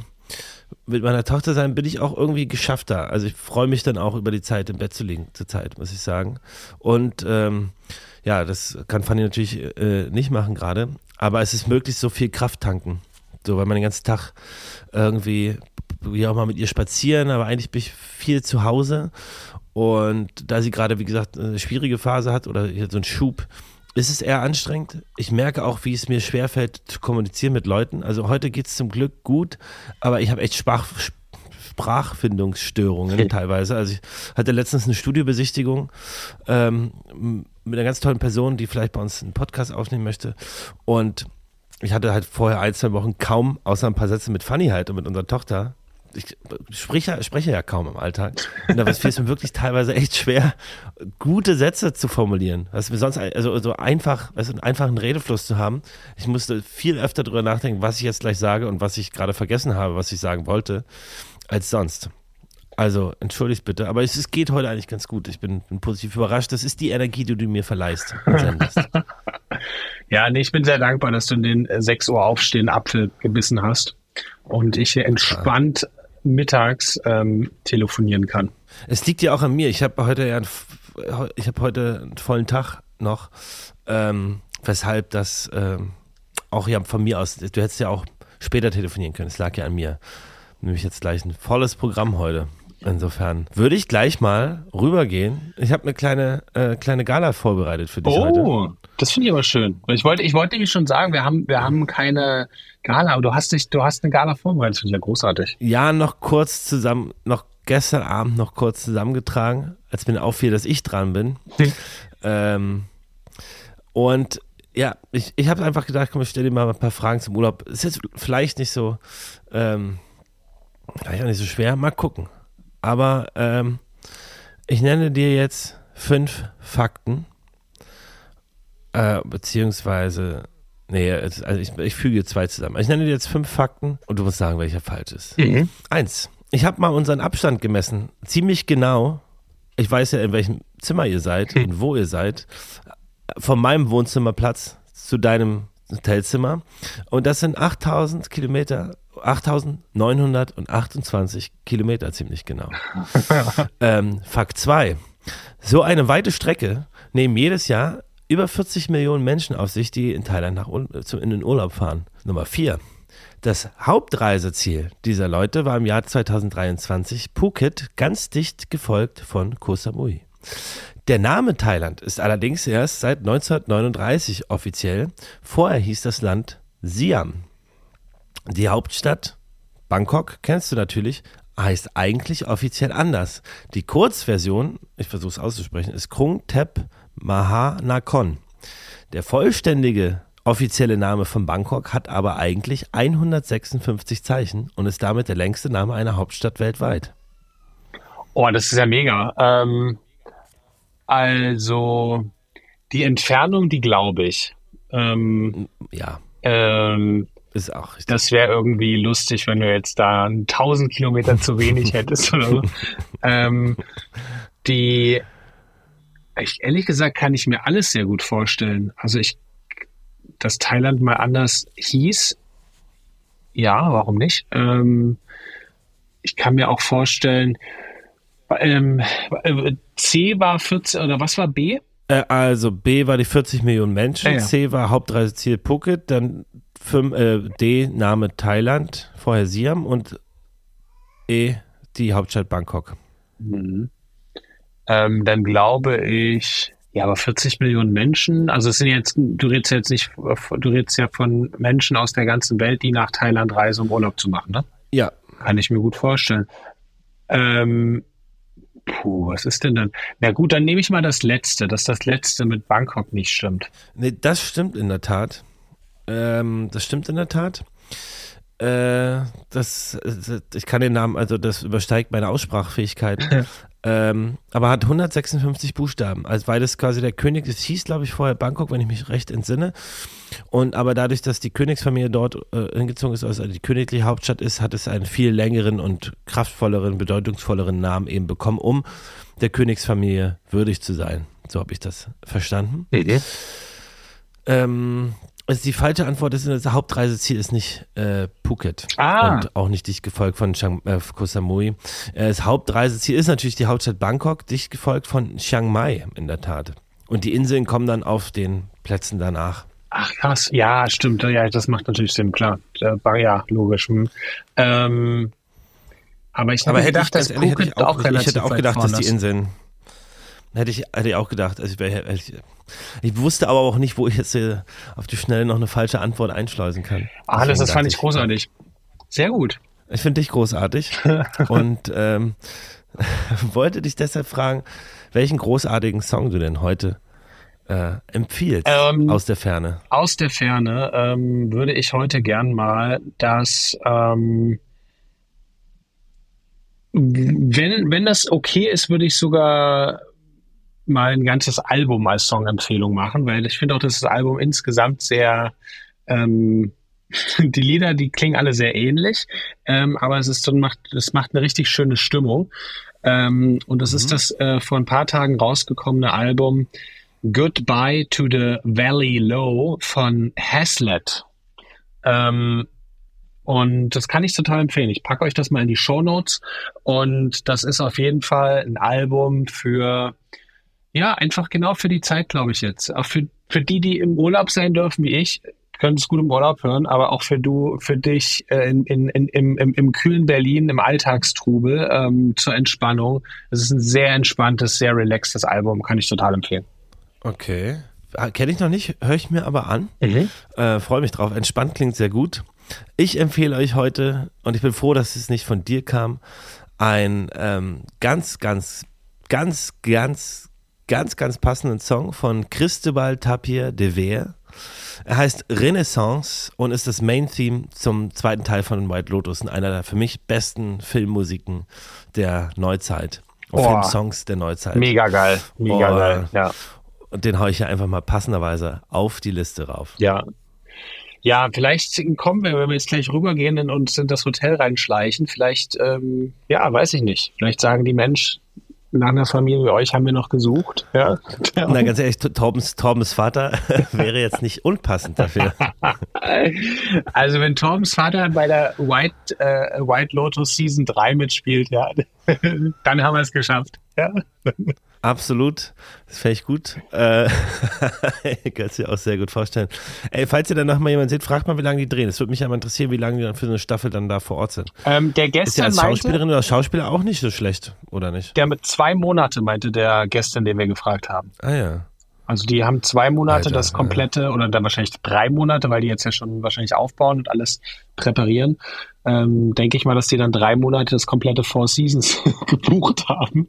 S1: mit meiner Tochter sein, bin ich auch irgendwie geschaffter. Also ich freue mich dann auch über die Zeit im Bett zu liegen, zur Zeit, muss ich sagen. Und ähm, ja, das kann Fanny natürlich äh, nicht machen gerade, aber es ist möglich, so viel Kraft tanken. So, weil man den ganzen Tag irgendwie, wie auch mal mit ihr spazieren, aber eigentlich bin ich viel zu Hause. Und da sie gerade, wie gesagt, eine schwierige Phase hat oder so einen Schub, ist es eher anstrengend. Ich merke auch, wie es mir schwerfällt, zu kommunizieren mit Leuten. Also heute geht es zum Glück gut, aber ich habe echt Sprach, Sprachfindungsstörungen teilweise. Also ich hatte letztens eine Studiobesichtigung ähm, mit einer ganz tollen Person, die vielleicht bei uns einen Podcast aufnehmen möchte. Und ich hatte halt vorher ein, zwei Wochen kaum, außer ein paar Sätze mit Fanny halt und mit unserer Tochter. Ich spreche, spreche ja kaum im Alltag. Und da fiel es mir wirklich teilweise echt schwer, gute Sätze zu formulieren. Was mir sonst, also so einfach, also einen einfachen Redefluss zu haben. Ich musste viel öfter darüber nachdenken, was ich jetzt gleich sage und was ich gerade vergessen habe, was ich sagen wollte, als sonst. Also, entschuldigt bitte, aber es, es geht heute eigentlich ganz gut. Ich bin, bin positiv überrascht. Das ist die Energie, die du mir verleihst.
S2: Ja, nee, ich bin sehr dankbar, dass du den äh, 6 Uhr aufstehen Apfel gebissen hast und ich entspannt mittags ähm, telefonieren kann.
S1: Es liegt ja auch an mir. Ich habe heute ja, einen, ich habe heute einen vollen Tag noch, ähm, weshalb das ähm, auch ja von mir aus. Du hättest ja auch später telefonieren können. Es lag ja an mir. Nämlich jetzt gleich ein volles Programm heute. Insofern würde ich gleich mal rübergehen. Ich habe eine kleine, äh, kleine Gala vorbereitet für dich heute.
S2: Oh, das finde ich aber schön. Ich wollte, ich wollte nämlich schon sagen, wir haben, wir haben keine Gala, aber du hast dich, du hast eine Gala vorbereitet. Das finde ich ja großartig.
S1: Ja, noch kurz zusammen, noch gestern Abend noch kurz zusammengetragen, als mir auffiel, dass ich dran bin.
S2: Hm.
S1: Ähm, und ja, ich, ich habe einfach gedacht, komm, ich stelle dir mal ein paar Fragen zum Urlaub. Ist jetzt vielleicht nicht so, ähm, vielleicht auch nicht so schwer, mal gucken. Aber ähm, ich nenne dir jetzt fünf Fakten, äh, beziehungsweise, nee, also ich, ich füge zwei zusammen. Ich nenne dir jetzt fünf Fakten und du musst sagen, welcher falsch ist.
S2: Mhm.
S1: Eins. Ich habe mal unseren Abstand gemessen. Ziemlich genau. Ich weiß ja, in welchem Zimmer ihr seid
S2: Hm.
S1: und wo ihr seid. Von meinem Wohnzimmerplatz zu deinem Hotelzimmer. Und das sind 8000 Kilometer, 8928 Kilometer ziemlich genau. ähm, Fakt 2. So eine weite Strecke nehmen jedes Jahr über 40 Millionen Menschen auf sich, die in Thailand nach, in den Urlaub fahren. Nummer 4. Das Hauptreiseziel dieser Leute war im Jahr 2023 Phuket, ganz dicht gefolgt von Koh Samui. Der Name Thailand ist allerdings erst seit 1939 offiziell. Vorher hieß das Land Siam. Die Hauptstadt Bangkok, kennst du natürlich, heißt eigentlich offiziell anders. Die Kurzversion, ich versuche es auszusprechen, ist Krung Thep Maha Nakhon. Der vollständige offizielle Name von Bangkok hat aber eigentlich 156 Zeichen und ist damit der längste Name einer Hauptstadt weltweit.
S2: Oh, das ist ja mega. Ähm, also die Entfernung, die glaube ich. Ähm,
S1: Ja,
S2: ähm,
S1: ist auch richtig.
S2: das wäre irgendwie lustig, wenn du jetzt da 1000 Kilometer zu wenig hättest oder so. ähm, die, ich, ehrlich gesagt, kann ich mir alles sehr gut vorstellen. Also ich, dass Thailand mal anders hieß, ja, warum nicht? Ähm, ich kann mir auch vorstellen, ähm, äh, C war 14 oder was war B?
S1: Äh, also B war die 40 Millionen Menschen,
S2: Ja, ja.
S1: C war Hauptreiseziel Phuket, dann fünf, äh, D Name Thailand, vorher Siam und E die Hauptstadt Bangkok.
S2: Ähm, dann glaube ich, ja, aber 40 Millionen Menschen, also es sind jetzt, du redest jetzt nicht, du redest ja von Menschen aus der ganzen Welt, die nach Thailand reisen, um Urlaub zu machen, ne?
S1: Ja,
S2: Kann ich mir gut vorstellen. Ähm, puh, was ist denn dann? Na gut, dann nehme ich mal das letzte, dass das letzte mit Bangkok nicht stimmt.
S1: nee, das stimmt in der Tat. Ähm, das stimmt in der Tat. Äh, das, ich kann den Namen, also das übersteigt meine Aussprachfähigkeiten. ähm, aber hat 156 Buchstaben. Also weil das quasi der König, es hieß glaube ich vorher Bangkok, wenn ich mich recht entsinne. Und aber dadurch, dass die Königsfamilie dort äh, hingezogen ist, also die königliche Hauptstadt ist, hat es einen viel längeren und kraftvolleren, bedeutungsvolleren Namen eben bekommen, um der Königsfamilie würdig zu sein. So habe ich das verstanden.
S2: Mhm.
S1: Ähm, also die falsche Antwort ist, das Hauptreiseziel ist nicht äh, Phuket
S2: Ah.
S1: und auch nicht dicht gefolgt von Chiang, äh, Koh Samui. Äh, das Hauptreiseziel ist natürlich die Hauptstadt Bangkok, dicht gefolgt von Chiang Mai in der Tat. Und die Inseln kommen dann auf den Plätzen danach.
S2: Ach krass, ja, stimmt. Ja, das macht natürlich Sinn, klar. Äh, ja, logisch. Hm. Ähm, aber ich
S1: Aber
S2: hätte gedacht,
S1: ich,
S2: dass
S1: ehrlich, hätte
S2: Phuket
S1: ich auch,
S2: auch
S1: ich
S2: relativ
S1: hätte auch gedacht, dass die. Inseln hätte ich, hätte ich auch gedacht. Also ich, wär- ich, ich wusste aber auch nicht, wo ich jetzt äh, auf die Schnelle noch eine falsche Antwort einschleusen kann.
S2: Ah, das,
S1: Deswegen
S2: das fand ich großartig. Sehr gut.
S1: Ich finde dich großartig und ähm, wollte dich deshalb fragen, welchen großartigen Song du denn heute äh, empfiehlst
S2: Ähm,
S1: aus der Ferne.
S2: Aus der Ferne ähm, würde ich heute gern mal das, ähm, wenn, wenn das okay ist, würde ich sogar mal ein ganzes Album als Songempfehlung machen, weil ich finde auch, dass das Album insgesamt sehr, ähm, die Lieder, die klingen alle sehr ähnlich, ähm, aber es ist so, macht, es macht eine richtig schöne Stimmung. Ähm, und das ist das äh, vor ein paar Tagen rausgekommene Album Goodbye to the Valley Low von Hazlitt. Ähm, und das kann ich total empfehlen. Ich packe euch das mal in die Show Notes. Und das ist auf jeden Fall ein Album für, ja, einfach genau für die Zeit, glaube ich jetzt. Auch für, für die, die im Urlaub sein dürfen, wie ich, können es gut im Urlaub hören, aber auch für du, für dich äh, in, in, in, im, im, im kühlen Berlin, im Alltagstrubel ähm, zur Entspannung. Es ist ein sehr entspanntes, sehr relaxtes Album, kann ich total empfehlen.
S1: Okay. Kenne ich noch nicht, höre ich mir aber an. Äh, Freue mich drauf. Entspannt klingt sehr gut. Ich empfehle euch heute, und ich bin froh, dass es nicht von dir kam, ein ähm, ganz, ganz, ganz, ganz, ganz, ganz passenden Song von Cristobal Tapia de Ver. Er heißt Renaissance und ist das Main-Theme zum zweiten Teil von White Lotus einer der für mich besten Filmmusiken der Neuzeit.
S2: Oh.
S1: Filmsongs der Neuzeit.
S2: Mega geil, mega
S1: Oh.
S2: geil, ja.
S1: Und den hau ich ja einfach mal passenderweise auf die Liste rauf.
S2: Ja. Ja, vielleicht kommen wir, wenn wir jetzt gleich rübergehen und uns in das Hotel reinschleichen, vielleicht, ähm, ja, weiß ich nicht. Vielleicht sagen die Mensch, nach einer Familie wie euch haben wir noch gesucht. Ja.
S1: Na, ganz ehrlich, Torbens, Torbens Vater wäre jetzt nicht unpassend dafür.
S2: Also wenn Toms Vater bei der White, äh, White Lotus Season 3 mitspielt, ja, dann haben wir es geschafft. Ja.
S1: Absolut. Das fände ich gut. Äh, kannst du dir auch sehr gut vorstellen. Ey, falls ihr danach mal jemanden seht, fragt mal, wie lange die drehen. Es würde mich ja mal interessieren, wie lange die dann für so eine Staffel dann da vor Ort sind.
S2: Ähm, der
S1: Ist ja
S2: gestern
S1: als
S2: meinte,
S1: Schauspielerin oder Schauspieler auch nicht so schlecht, oder nicht?
S2: der mit zwei Monate meinte der gestern, den wir gefragt haben.
S1: Ah ja.
S2: Also die haben zwei Monate
S1: Alter,
S2: das komplette oder dann wahrscheinlich drei Monate, weil die jetzt ja schon wahrscheinlich aufbauen und alles präparieren. Ähm, denke ich mal, dass die dann drei Monate das komplette Four Seasons gebucht haben.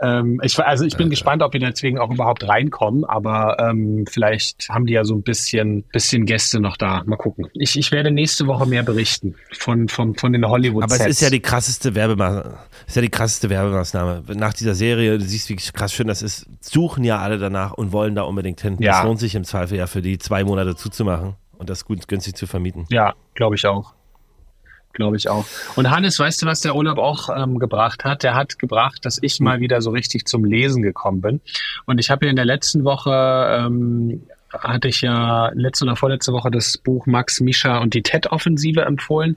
S2: Ähm, ich, also ich bin
S1: Alter.
S2: gespannt, ob wir deswegen auch überhaupt reinkommen, aber ähm, vielleicht haben die ja so ein bisschen, bisschen Gäste noch da. Mal gucken. Ich, ich werde nächste Woche mehr berichten von, von, von den Hollywood
S1: Aber es
S2: Sets.
S1: ist ja die krasseste Werbemaßnahme. Ist ja die krasseste Werbemaßnahme. Nach dieser Serie, du siehst, wie krass schön das ist, suchen ja alle danach und wollen da unbedingt hin.
S2: Ja.
S1: Das lohnt sich im Zweifel ja für die zwei Monate zuzumachen und das gut günstig zu vermieten.
S2: Ja, glaube ich auch. Glaube ich auch. Und Hannes, weißt du, was der Urlaub auch ähm, gebracht hat? Der hat gebracht, dass ich mal wieder so richtig zum Lesen gekommen bin. Und ich habe ja in der letzten Woche, ähm, hatte ich ja letzte oder vorletzte Woche das Buch Max Mischa und die TED-Offensive empfohlen.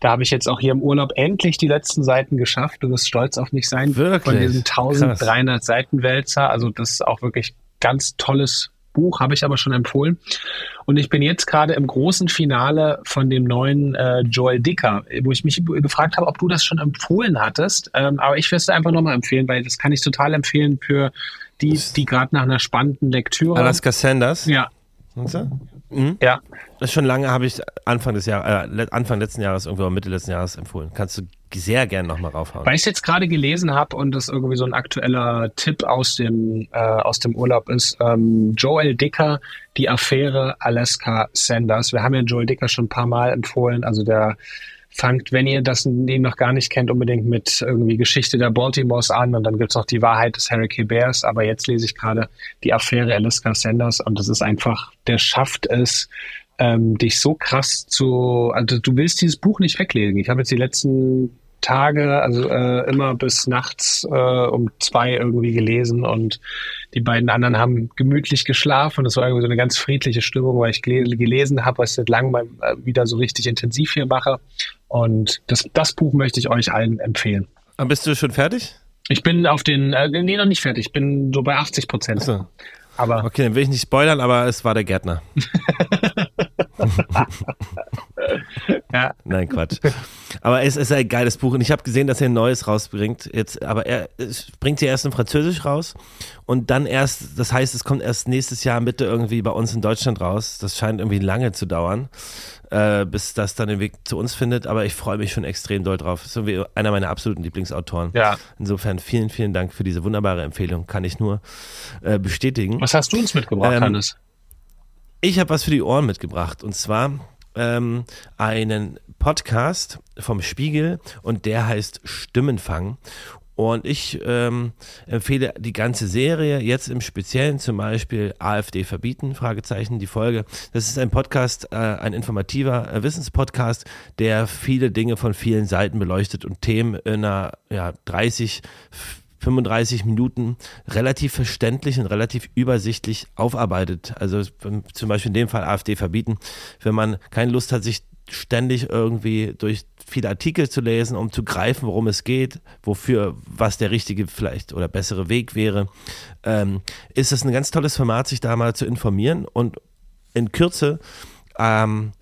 S2: Da habe ich jetzt auch hier im Urlaub endlich die letzten Seiten geschafft. Du wirst stolz auf mich sein.
S1: Wirklich?
S2: Von diesen
S1: Krass.
S2: 1300 Seiten Wälzer. Also das ist auch wirklich ganz tolles Buch, habe ich aber schon empfohlen. Und ich bin jetzt gerade im großen Finale von dem neuen äh, Joel Dicker, wo ich mich gefragt habe, ob du das schon empfohlen hattest. Ähm, aber ich würde es einfach nochmal empfehlen, weil das kann ich total empfehlen für die, die gerade nach einer spannenden Lektüre.
S1: Alaska Sanders?
S2: Ja?
S1: Mhm.
S2: Ja.
S1: Das schon lange, habe ich Anfang des Jahres, äh, Anfang letzten Jahres, irgendwo Mitte letzten Jahres empfohlen. Kannst du sehr gern nochmal raufhauen.
S2: Weil ich es jetzt gerade gelesen habe und das irgendwie so ein aktueller Tipp aus dem, äh, aus dem Urlaub ist, ähm, Joel Dicker, die Affäre Alaska Sanders. Wir haben ja Joel Dicker schon ein paar Mal empfohlen, also der fangt, wenn ihr das den noch gar nicht kennt, unbedingt mit irgendwie Geschichte der Baltimores an und dann gibt's noch die Wahrheit des Hurricane Bears, aber jetzt lese ich gerade die Affäre Alaska Sanders und das ist einfach, der schafft es, ähm, dich so krass zu, also du willst dieses Buch nicht weglegen. Ich habe jetzt die letzten Tage, also äh, immer bis nachts äh, um zwei irgendwie gelesen und die beiden anderen haben gemütlich geschlafen es war irgendwie so eine ganz friedliche Stimmung, weil ich gel gelesen habe, was ich seit langem mal äh, wieder so richtig intensiv hier mache und das, das Buch möchte ich euch allen empfehlen.
S1: Aber bist du schon fertig?
S2: Ich bin auf den, äh, nee, noch nicht fertig, ich bin so bei 80 Prozent.
S1: Achso.
S2: Aber
S1: Okay, dann will ich nicht spoilern, aber es war der Gärtner.
S2: ja,
S1: Nein, Quatsch. Aber es ist ein geiles Buch und ich habe gesehen, dass er ein neues rausbringt. Jetzt, aber er bringt sie erst in Französisch raus und dann erst, das heißt, es kommt erst nächstes Jahr Mitte irgendwie bei uns in Deutschland raus. Das scheint irgendwie lange zu dauern, äh, bis das dann den Weg zu uns findet. Aber ich freue mich schon extrem doll drauf. Ist irgendwie einer meiner absoluten Lieblingsautoren.
S2: ja.
S1: Insofern vielen, vielen Dank für diese wunderbare Empfehlung. Kann ich nur äh, bestätigen.
S2: Was hast du uns mitgebracht,
S1: Ähm,
S2: Hannes?
S1: Ich habe was für die Ohren mitgebracht und zwar ähm, einen Podcast vom Spiegel und der heißt Stimmenfang. Und ich ähm, empfehle die ganze Serie, jetzt im Speziellen zum Beispiel AfD verbieten, Fragezeichen, die Folge. Das ist ein Podcast, äh, ein informativer äh, Wissenspodcast, der viele Dinge von vielen Seiten beleuchtet und Themen in einer ja, 30, 35 Minuten relativ verständlich und relativ übersichtlich aufarbeitet. Also zum Beispiel in dem Fall AfD verbieten, wenn man keine Lust hat, sich ständig irgendwie durch viele Artikel zu lesen, um zu greifen, worum es geht, wofür, was der richtige vielleicht oder bessere Weg wäre, ähm, ist es ein ganz tolles Format, sich da mal zu informieren und in Kürze ähm,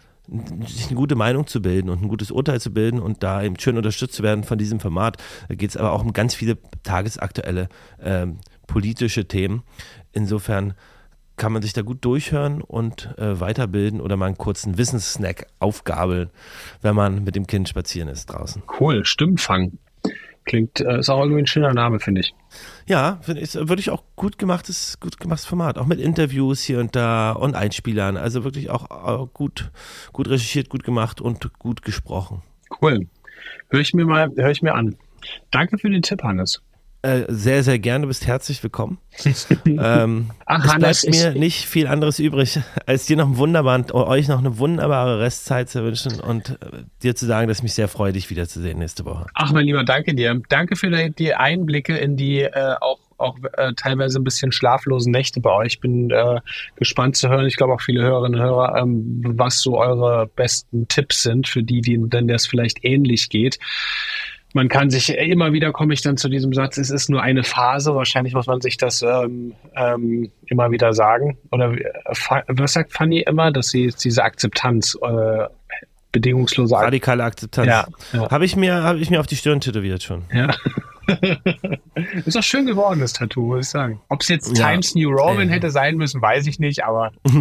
S1: sich eine gute Meinung zu bilden und ein gutes Urteil zu bilden und da eben schön unterstützt zu werden von diesem Format. Da geht es aber auch um ganz viele tagesaktuelle ähm, politische Themen. Insofern kann man sich da gut durchhören und äh, weiterbilden oder mal einen kurzen Wissenssnack aufgabeln, wenn man mit dem Kind spazieren ist draußen.
S2: Cool, Stimmfang. Klingt, äh, ist auch irgendwie ein schöner Name, finde ich.
S1: Ja, finde ich, würde ich auch gut gemachtes, gut gemachtes Format. Auch mit Interviews hier und da und Einspielern. Also wirklich auch gut, gut recherchiert, gut gemacht und gut gesprochen.
S2: Cool. Höre ich mir mal, höre ich mir an. Danke für den Tipp, Hannes.
S1: Äh, sehr, sehr gerne, du bist herzlich willkommen. ähm,
S2: Ach,
S1: es
S2: Hannes,
S1: bleibt mir
S2: ich-
S1: nicht viel anderes übrig, als dir noch einen wunderbaren, euch noch eine wunderbare Restzeit zu wünschen und äh, dir zu sagen, dass ich mich sehr freue, dich wiederzusehen nächste Woche.
S2: Ach, mein Lieber, danke dir. Danke für die, Einblicke in die äh, auch, auch äh, teilweise ein bisschen schlaflosen Nächte bei euch. Ich bin äh, gespannt zu hören. Ich glaube auch viele Hörerinnen und Hörer, ähm, was so eure besten Tipps sind für die, die denn das vielleicht ähnlich geht. Man kann sich immer wieder komme ich dann zu diesem Satz, es ist nur eine Phase. Wahrscheinlich muss man sich das ähm, ähm, immer wieder sagen. Oder äh, was sagt Fanny immer, dass sie diese Akzeptanz, äh, bedingungslose Ak
S1: Radikale Akzeptanz.
S2: Ja, ja.
S1: Habe ich, mir- habe ich mir auf die Stirn tätowiert schon.
S2: Ja. ist auch schön geworden, das Tattoo, muss ich sagen. Ob es jetzt
S1: Ja.
S2: Times New Roman
S1: Äh.
S2: hätte sein müssen, weiß ich nicht, aber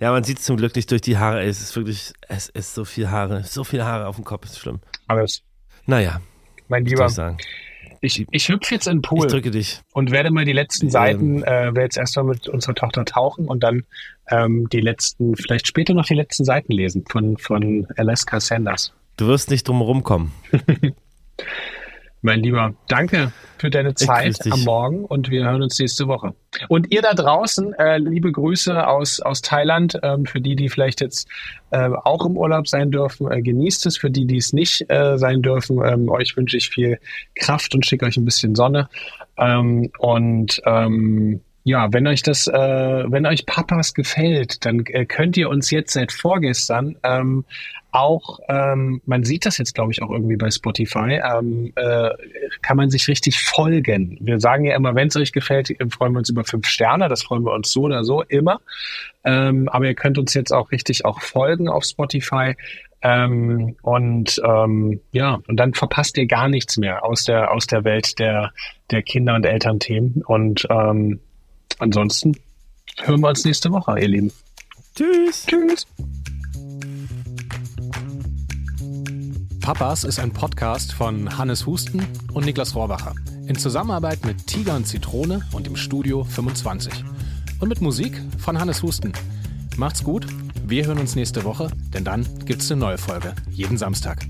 S1: Ja, man sieht es zum Glück nicht durch die Haare. Es ist wirklich, es ist so viel Haare, so viele Haare auf dem Kopf, ist schlimm.
S2: alles.
S1: Naja,
S2: Mein Lieber,
S1: ich sagen.
S2: ich, ich hüpfe jetzt in den
S1: Ich
S2: Pool
S1: drücke dich.
S2: und werde mal die letzten
S1: Ähm.
S2: Seiten, äh, werde jetzt erstmal mit unserer Tochter tauchen und dann ähm, die letzten, vielleicht später noch die letzten Seiten lesen von, von Alaska Sanders.
S1: Du wirst nicht drum rumkommen.
S2: Mein Lieber, danke für deine Zeit am Morgen und wir hören uns nächste Woche. Und ihr da draußen, äh, liebe Grüße aus, aus Thailand, ähm, für die, die vielleicht jetzt äh, auch im Urlaub sein dürfen, äh, genießt es. Für die, die es nicht äh, sein dürfen, ähm, euch wünsche ich viel Kraft und schicke euch ein bisschen Sonne. Ähm, und ähm, ja, wenn euch das, äh, wenn euch Papas gefällt, dann äh, könnt ihr uns jetzt seit vorgestern ähm, auch, ähm, man sieht das jetzt, glaube ich, auch irgendwie bei Spotify, ähm, äh, kann man sich richtig folgen. Wir sagen ja immer, wenn es euch gefällt, äh, freuen wir uns über fünf Sterne. Das freuen wir uns so oder so immer. Ähm, aber ihr könnt uns jetzt auch richtig auch folgen auf Spotify. Ähm, und ähm, ja, und dann verpasst ihr gar nichts mehr aus der aus der Welt der der Kinder- und Elternthemen. Und ähm, ansonsten hören wir uns nächste Woche, ihr Lieben.
S1: Tschüss.
S2: Tschüss.
S3: Papas ist ein Podcast von Hannes Husten und Niklas Rohrbacher. In Zusammenarbeit mit Tiger und Zitrone und dem Studio 25. Und mit Musik von Hannes Husten. Macht's gut, wir hören uns nächste Woche, denn dann gibt's eine neue Folge. Jeden Samstag.